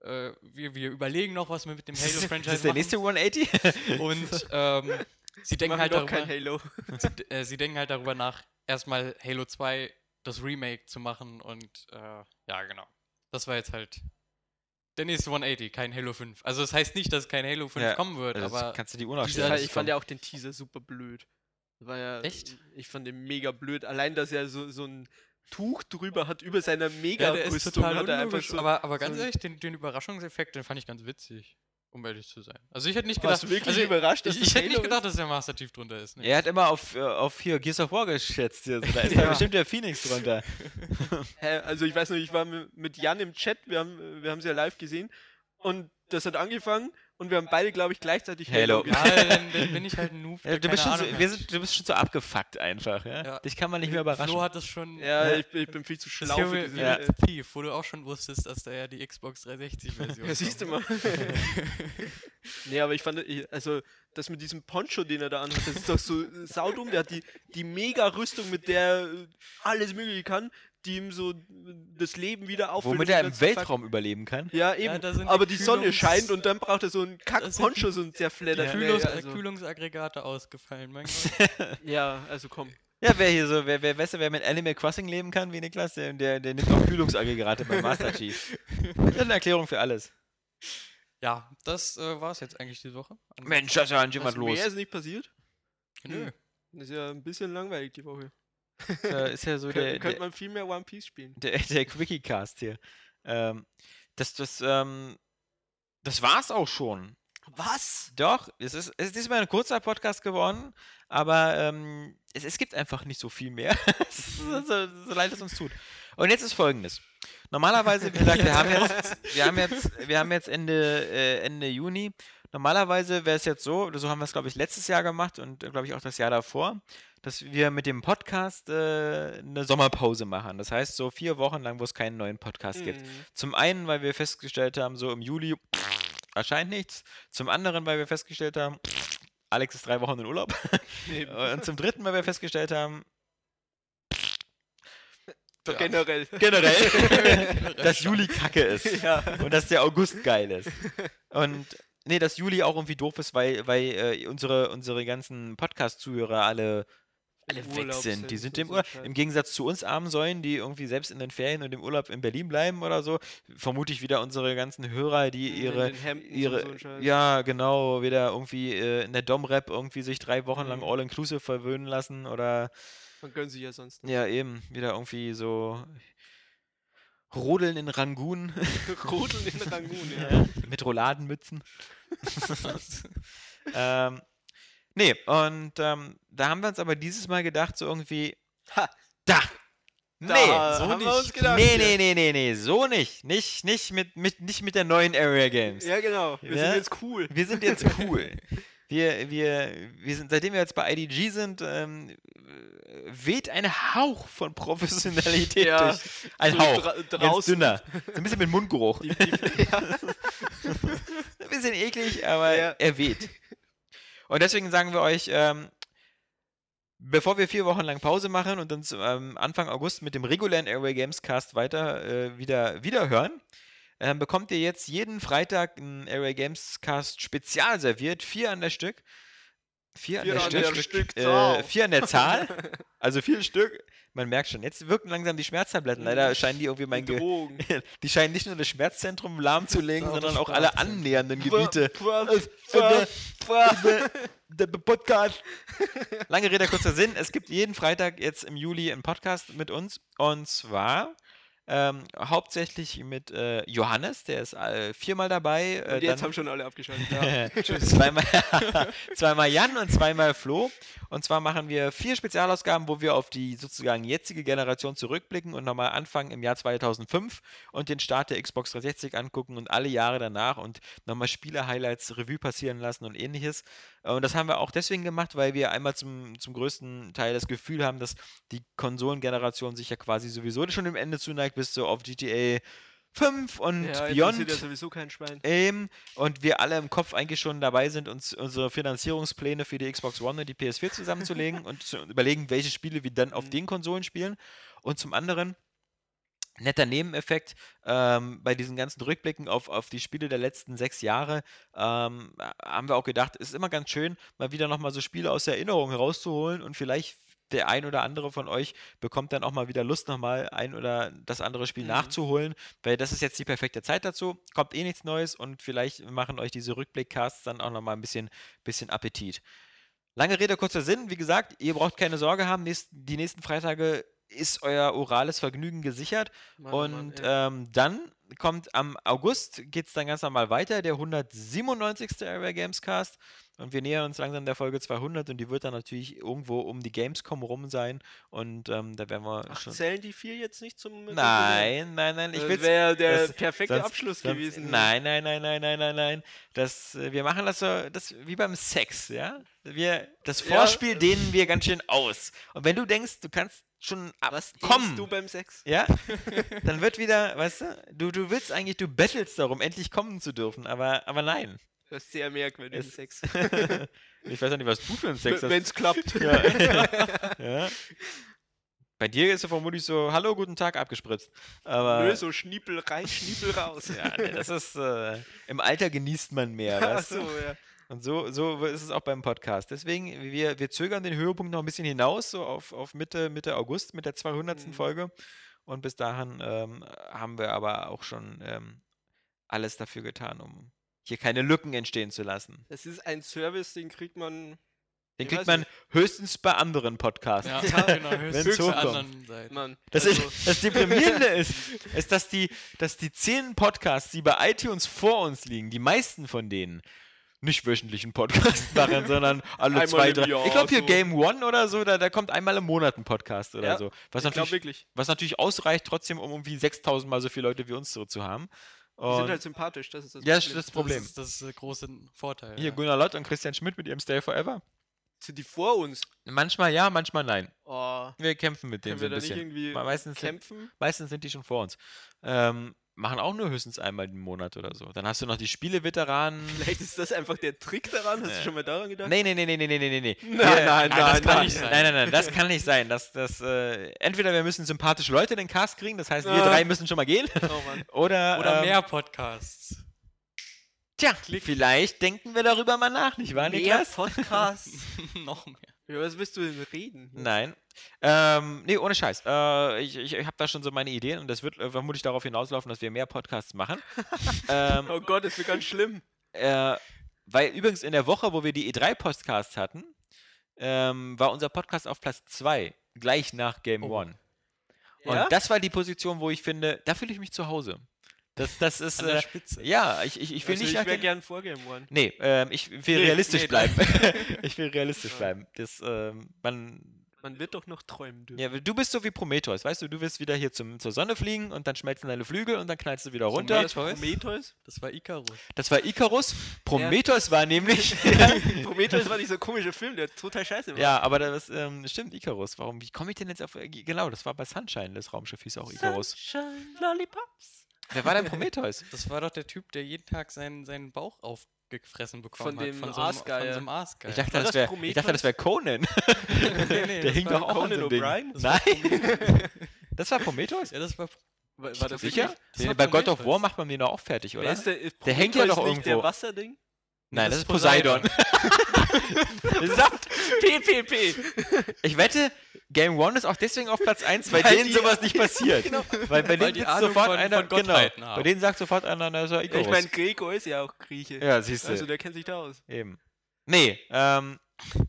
äh, wir, wir überlegen noch, was wir mit dem Halo-Franchise ist das der machen. nächste 180? Und ähm, sie denken Machen halt darüber, kein Halo. sie, äh, sie denken halt darüber nach, erstmal Halo 2 das Remake zu machen und äh, ja, genau. Das war jetzt halt der nächste 180, kein Halo 5. Also das heißt nicht, dass kein Halo 5 Ja, kommen wird, Das aber kannst du die Uhr noch Dieser, stellen. ich fand ja auch den Teaser super blöd. Das war ja. Echt? Ich fand den mega blöd. Allein, dass er so, so ein Tuch drüber hat über seiner ja, mega der ist total hat er so. aber, aber ganz so ehrlich, den, den Überraschungseffekt, den fand ich ganz witzig, um ehrlich zu sein. Also ich hätte nicht Warst gedacht, du wirklich also, überrascht, dass ich, das ich hätte Halo nicht gedacht, dass der Master Chief drunter ist. Nee. Er hat immer auf, äh, auf hier Gears of War geschätzt. Hier. Da ist Ja. da bestimmt der Phoenix drunter. Also ich weiß noch, ich war mi- mit Jan im Chat, wir haben wir haben sie ja live gesehen und das hat angefangen und wir haben beide, glaube ich, gleichzeitig Halo. gesehen. Ja, dann, dann bin ich halt ein Noob. Ja, der du, bist keine schon so, Ahnung wir hat. sind, du bist schon so abgefuckt einfach. Ja? Ja. Dich kann man nicht mehr überraschen. Flo hat das schon. Ja, Ja. ich, bin- ich bin viel zu Das schlau für hier diese. Ja. Thief, wo du auch schon wusstest, dass da ja die Xbox 360-Version Ja, siehst du mal. nee, aber ich fand, ich- also das mit diesem Poncho, den er da anhat, das ist doch so äh, saudumm. Der hat die, die Mega-Rüstung, mit der er äh, alles Mögliche kann, die ihm so äh, das Leben wieder auffüllt. Womit er im Weltraum überleben kann. Ja, eben. sind aber die Sonne Kühlungs- scheint und dann braucht er so einen Kack-Poncho, so einen zerfledderten. Kühlungs Ja, also, Kühlungsaggregate ausgefallen, mein Gott. ja, also komm. Ja, wer hier so, wer, wer, weißt du, wer mit Animal Crossing leben kann, wie Niklas, der, der, der nimmt auch Kühlungsaggregate beim Master Chief. Das ist eine Erklärung für alles. Ja, das äh, war es jetzt eigentlich diese Woche. Mensch, da ist ja anscheinend Also, los. mehr ist nicht passiert. Nö. Das ist ja ein bisschen langweilig die Woche. Äh, ist ja so der, könnte man viel mehr One Piece spielen. der, der Quickie-Cast hier. Ähm, das, das, ähm, das war's auch schon. Was? Doch, es ist, es ist diesmal ein kurzer Podcast geworden, aber ähm, es, es gibt einfach nicht so viel mehr. So, so, so leid es uns tut. Und jetzt ist folgendes. Normalerweise, wie gesagt, wir haben jetzt, wir haben jetzt, wir haben jetzt Ende, äh, Ende Juni. Normalerweise wäre es jetzt so, oder so haben wir es, glaube ich, letztes Jahr gemacht und, glaube ich, auch das Jahr davor, dass wir mit dem Podcast äh, eine Sommerpause machen. Das heißt, so vier Wochen lang, wo es keinen neuen Podcast gibt. Mhm. Zum einen, weil wir festgestellt haben, so im Juli erscheint nichts. Zum anderen, weil wir festgestellt haben, Alex ist drei Wochen in Urlaub. Und zum dritten, weil wir festgestellt haben, Ja. generell. generell, dass Juli kacke ist. ja. Und dass der August geil ist. Und nee, dass Juli auch irgendwie doof ist, weil, weil äh, unsere, unsere ganzen Podcast-Zuhörer alle alle weg Urlaub sind. Die sind sind im Urlaub. Im Gegensatz zu uns armen Säulen, die irgendwie selbst in den Ferien und im Urlaub in Berlin bleiben oder so, vermute ich wieder unsere ganzen Hörer, die In ihre ihre, so ja, genau, wieder irgendwie äh, in der Dom-Rap irgendwie sich drei Wochen lang Mhm. All-Inclusive verwöhnen lassen oder Man gönnt sich ja sonst nicht. ja, eben, wieder irgendwie so rodeln in Rangoon Rodeln in Rangoon, ja. mit Rouladenmützen. ähm, nee, und ähm, da haben wir uns aber dieses Mal gedacht, so irgendwie, Ha, da! Da nee, so haben wir nicht. gedacht, nee, nee, nee, nee, nee, so nicht. Nicht, nicht, mit, mit, nicht mit der neuen Area Games. ja, genau. Wir Ja? sind jetzt cool. Wir sind jetzt cool. Wir, wir, wir sind, seitdem wir jetzt bei IDG sind, ähm, äh, weht ein Hauch von Professionalität Ja, durch. Ein so Hauch. dra- Ganz draußen. dünner. So ein bisschen mit Mundgeruch. Die, die, ja. Ein bisschen eklig, aber Ja. er weht. Und deswegen sagen wir euch, ähm, bevor wir vier Wochen lang Pause machen und uns ähm, Anfang August mit dem regulären Airway Games Cast weiter äh, wieder, wieder hören, ähm, bekommt ihr jetzt jeden Freitag ein Airway Games Cast Spezial serviert. Vier an der Stück. Vier an Vier der an Stück. der Stück äh, vier an der Zahl. Also vier Stück. Man merkt schon, jetzt wirken langsam die Schmerztabletten. Leider scheinen die irgendwie mein Die Ge Drogen. Die scheinen nicht nur das Schmerzzentrum lahmzulegen, das sondern auch alle annähernden Gebiete. Pwa- Der Podcast. Lange Rede, kurzer Sinn. Es gibt jeden Freitag jetzt im Juli einen Podcast mit uns. Und zwar ähm, hauptsächlich mit äh, Johannes, der ist äh, viermal dabei. Äh, jetzt haben schon alle abgeschaltet. Ja. zweimal, zweimal Jan und zweimal Flo. Und zwar machen wir vier Spezialausgaben, wo wir auf die sozusagen jetzige Generation zurückblicken und nochmal anfangen im Jahr 2005 und den Start der Xbox 360 angucken und alle Jahre danach und nochmal Spiele-Highlights Revue passieren lassen und ähnliches. Äh, Und das haben wir auch deswegen gemacht, weil wir einmal zum, zum größten Teil das Gefühl haben, dass die Konsolengeneration sich ja quasi sowieso schon dem Ende zuneigt, bis so auf GTA 5 und Ja, Beyond. ja sowieso kein Schwein. Ähm, und wir alle im Kopf eigentlich schon dabei sind, uns unsere Finanzierungspläne für die Xbox One und die PS4 zusammenzulegen und zu überlegen, welche Spiele wir dann auf Mhm. den Konsolen spielen. Und zum anderen, netter Nebeneffekt, ähm, bei diesen ganzen Rückblicken auf, auf die Spiele der letzten sechs Jahre, ähm, haben wir auch gedacht, es ist immer ganz schön, mal wieder nochmal so Spiele aus der Erinnerung herauszuholen und vielleicht der ein oder andere von euch bekommt dann auch mal wieder Lust, nochmal ein oder das andere Spiel Mhm. nachzuholen, weil das ist jetzt die perfekte Zeit dazu. Kommt eh nichts Neues und vielleicht machen euch diese Rückblickcasts dann auch nochmal ein bisschen, bisschen Appetit. Lange Rede, kurzer Sinn. Wie gesagt, ihr braucht keine Sorge haben. Nächst, die nächsten Freitage ist euer orales Vergnügen gesichert. Mann, oh Mann, und ey. ähm, dann kommt am August, geht es dann ganz normal weiter, der 197. Area Games Cast. Und wir nähern uns langsam der Folge 200 und die wird dann natürlich irgendwo um die Gamescom rum sein. Und ähm, da werden wir Ach, schon. zählen die vier jetzt nicht zum. Nein, nein, nein. Ich Das will wäre der das- perfekte sonst- Abschluss sonst- gewesen. Nein, nein, nein, nein, nein, nein, nein. Das, äh, wir machen das so, das wie beim Sex, ja? Wir, das Ja. Vorspiel dehnen wir ganz schön aus. Und wenn du denkst, du kannst schon Was abkommen, du beim Sex? ja, dann wird wieder, weißt du, du, du willst eigentlich, du bettelst darum, endlich kommen zu dürfen, aber, aber nein. Das ist sehr merkwürdig. Es- Sex. ich weiß auch nicht, was du für einen Sex hast. Wenn es klappt. Ja. ja. Bei dir ist ja vermutlich so, hallo, guten Tag, abgespritzt. Aber Nö, so Schniepel rein, Schniepel raus. ja, nee, das ist, äh, im Alter genießt man mehr, Ach weißt so, ja. Und so, so ist es auch beim Podcast. Deswegen, wir, wir zögern den Höhepunkt noch ein bisschen hinaus, so auf, auf Mitte, Mitte August mit der 200. Mhm. Folge. Und bis dahin ähm, haben wir aber auch schon ähm, alles dafür getan, um hier keine Lücken entstehen zu lassen. Das ist ein Service, den kriegt man. Den kriegt man nicht. höchstens bei anderen Podcasts. Ja, genau, höchstens hochkommt. anderen Seite. Man, Das, also, ist, das Deprimierende ist, ist dass, die, dass die zehn Podcasts, die bei iTunes vor uns liegen, die meisten von denen nicht wöchentlichen Podcast machen, sondern alle Einmal zwei, drei. Jahr Ich glaube hier so. Game One oder so, da, da kommt einmal im Monat ein Podcast oder Ja, so. Was natürlich, wirklich. was natürlich ausreicht, trotzdem, um irgendwie 6000 Mal so viele Leute wie uns so zu haben. Die sind Und halt sympathisch, das ist das ja, Problem. ist das Problem. Das ist das äh, große Vorteil. Hier ja. Gunnar Lott und Christian Schmidt mit ihrem Stay Forever. Sind die vor uns? Manchmal ja, manchmal nein. Oh, Wir kämpfen mit denen können so wir ein bisschen. meistens sind- kämpfen? Meistens sind die schon vor uns. Ähm, machen auch nur höchstens einmal im Monat oder so. Dann hast du noch die Spieleveteranen. Vielleicht ist das einfach der Trick daran. Hast Ja. du schon mal daran gedacht? Nee, nee, nee, nee, nee, nee, nee, nee. Nein, Wir- nein, das nein, kann nein. nicht sein. Nein, nein, nein, das kann nicht sein. Das, das, äh, entweder wir müssen sympathische Leute in den Cast kriegen, das heißt, wir Ah. drei müssen schon mal gehen. Oh. Oder, Oder ähm, mehr Podcasts. Tja, vielleicht denken wir darüber mal nach, nicht wahr, Mehr Niklas? Podcasts. Noch mehr. Ja, was willst du denn reden? Nein. Ähm, nee, ohne Scheiß. Äh, ich ich, ich habe da schon so meine Ideen und das wird äh, vermutlich darauf hinauslaufen, dass wir mehr Podcasts machen. ähm, Oh Gott, das wird ganz schlimm. äh, weil übrigens in der Woche, wo wir die E3-Podcasts hatten, ähm, war unser Podcast auf Platz 2, gleich nach Game Oh. One. Und Ja? das war die Position, wo ich finde, da fühle ich mich zu Hause. Das, das ist, An der äh, Spitze. ja, ich, ich, ich will also nicht ich wäre gern vorgeben worden. Nee, ähm, ich will Nee, realistisch nee, bleiben. ich will realistisch Ja. bleiben. Das, ähm, man, Man wird doch noch träumen dürfen. ja, du bist so wie Prometheus, weißt du, du wirst wieder hier zum, zur Sonne fliegen und dann schmelzen deine Flügel und dann knallst du wieder runter. Prometheus? Prometheus? Das war Icarus. Das war Icarus. Prometheus war nämlich. Prometheus war dieser komische Film, der total scheiße war. ja, aber das ähm, stimmt, Icarus. Warum? Wie komme ich denn jetzt auf. äh, Genau, das war bei Sunshine, das Raumschiff hieß auch Icarus. Sunshine, Lollipops. Wer war denn Prometheus? Das war doch der Typ, der jeden Tag seinen, seinen Bauch aufgefressen bekommen Von hat. dem so einem-. Von so einem. Ich dachte, War das das wäre ich dachte, das wär Conan. nee, nee, Der das hing war doch auch an Conan. O'Brien? Nein. Das war Prometheus? Ja, das war. War, war das Sicher? Das war bei God of. War macht man den doch auch fertig, oder? ist der, ist Der hängt ja doch nicht der irgendwo. Wasserding? Nein, das, das ist ist Poseidon. Saft. PPP. Ich wette, Game One ist auch deswegen auf Platz 1, weil, Weil denen die- sowas nicht passiert. Weil bei Weil denen Ahnung sofort von- einer, von genau, bei denen sagt sofort einer, na, ist ja Icarus. Ich meine, Gregor ist ja auch Grieche. ja, siehst du. Also der kennt sich da aus. Eben. Nee, ähm,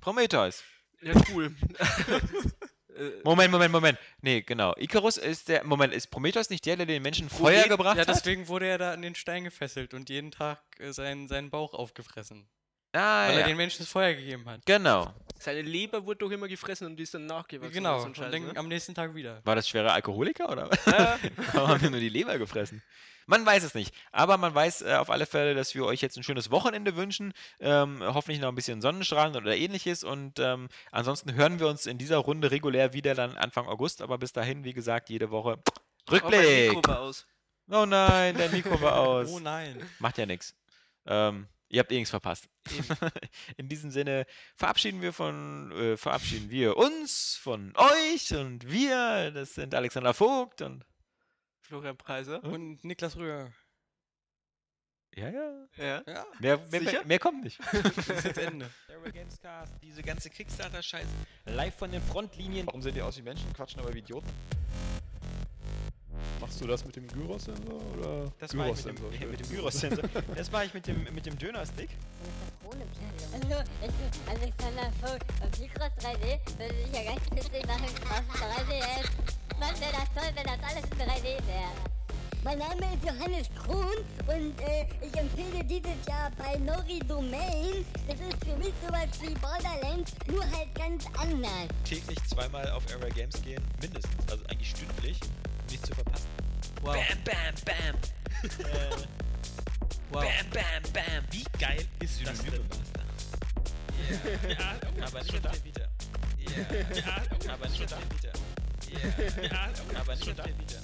Prometheus. Ja, cool. Moment, Moment, Moment. Nee, genau. Icarus ist der, Moment, ist Prometheus nicht der, der den Menschen Feuer geht- gebracht Ja, hat? deswegen wurde er da an den Stein gefesselt und jeden Tag äh, seinen, seinen Bauch aufgefressen. Ah, weil er ja. den Menschen das Feuer gegeben hat. Genau. seine Leber wurde doch immer gefressen und die ist dann nachgewachsen. Genau. Und Scheiß, dann ne? am nächsten Tag wieder. War das schwere Alkoholiker oder? Ja, Warum haben wir nur die Leber gefressen? Man weiß es nicht. Aber man weiß äh, auf alle Fälle, dass wir euch jetzt ein schönes Wochenende wünschen. Ähm, hoffentlich noch ein bisschen Sonnenstrahlen oder ähnliches. Und ähm, ansonsten hören wir uns in dieser Runde regulär wieder dann Anfang August. Aber bis dahin, wie gesagt, jede Woche oh, mein Rückblick. Mikro war aus. Oh nein, dein Mikro war aus. Oh nein. Macht ja nichts. Ähm, ihr habt eh nichts verpasst. In diesem Sinne verabschieden wir von äh, verabschieden wir uns von euch und wir. Das sind Alexander Vogt und Florian Preiser. Und Niklas Röhr. ja, ja. Ja. Ja, Mehr, mehr, mehr, mehr kommt nicht. das ist jetzt Ende. Gamescast, diese ganze Kickstarter-Scheiß live von den Frontlinien. Warum sehen die aus wie Menschen, quatschen aber wie Idioten? Machst du das mit dem Gyros-Sensor oder? Das war ich mit dem, mit dem Gyros-Sensor. Das war ich mit dem, mit dem Dönerstick. Hallo, ich bin Alexander Vogt. Auf Mikros 3D würde ich ja ganz witzig machen auf 3DS. Mann, wäre das toll, wenn das alles in 3D wäre. Mein Name ist Johannes Krohn und äh, ich empfehle dieses Jahr bei Nori Domain. Das ist für mich sowas wie Borderlands, nur halt ganz anders. Täglich zweimal auf Aero Games gehen, mindestens, also eigentlich stündlich, nichts zu verpassen. Wow. Bam, bam, bam. äh, wow. Bam, bam, bam. Wie geil ist das denn? Ja, aber nicht auf der Vita. Ja, aber nicht auf der Vita. Ja, aber nicht auf der Vita.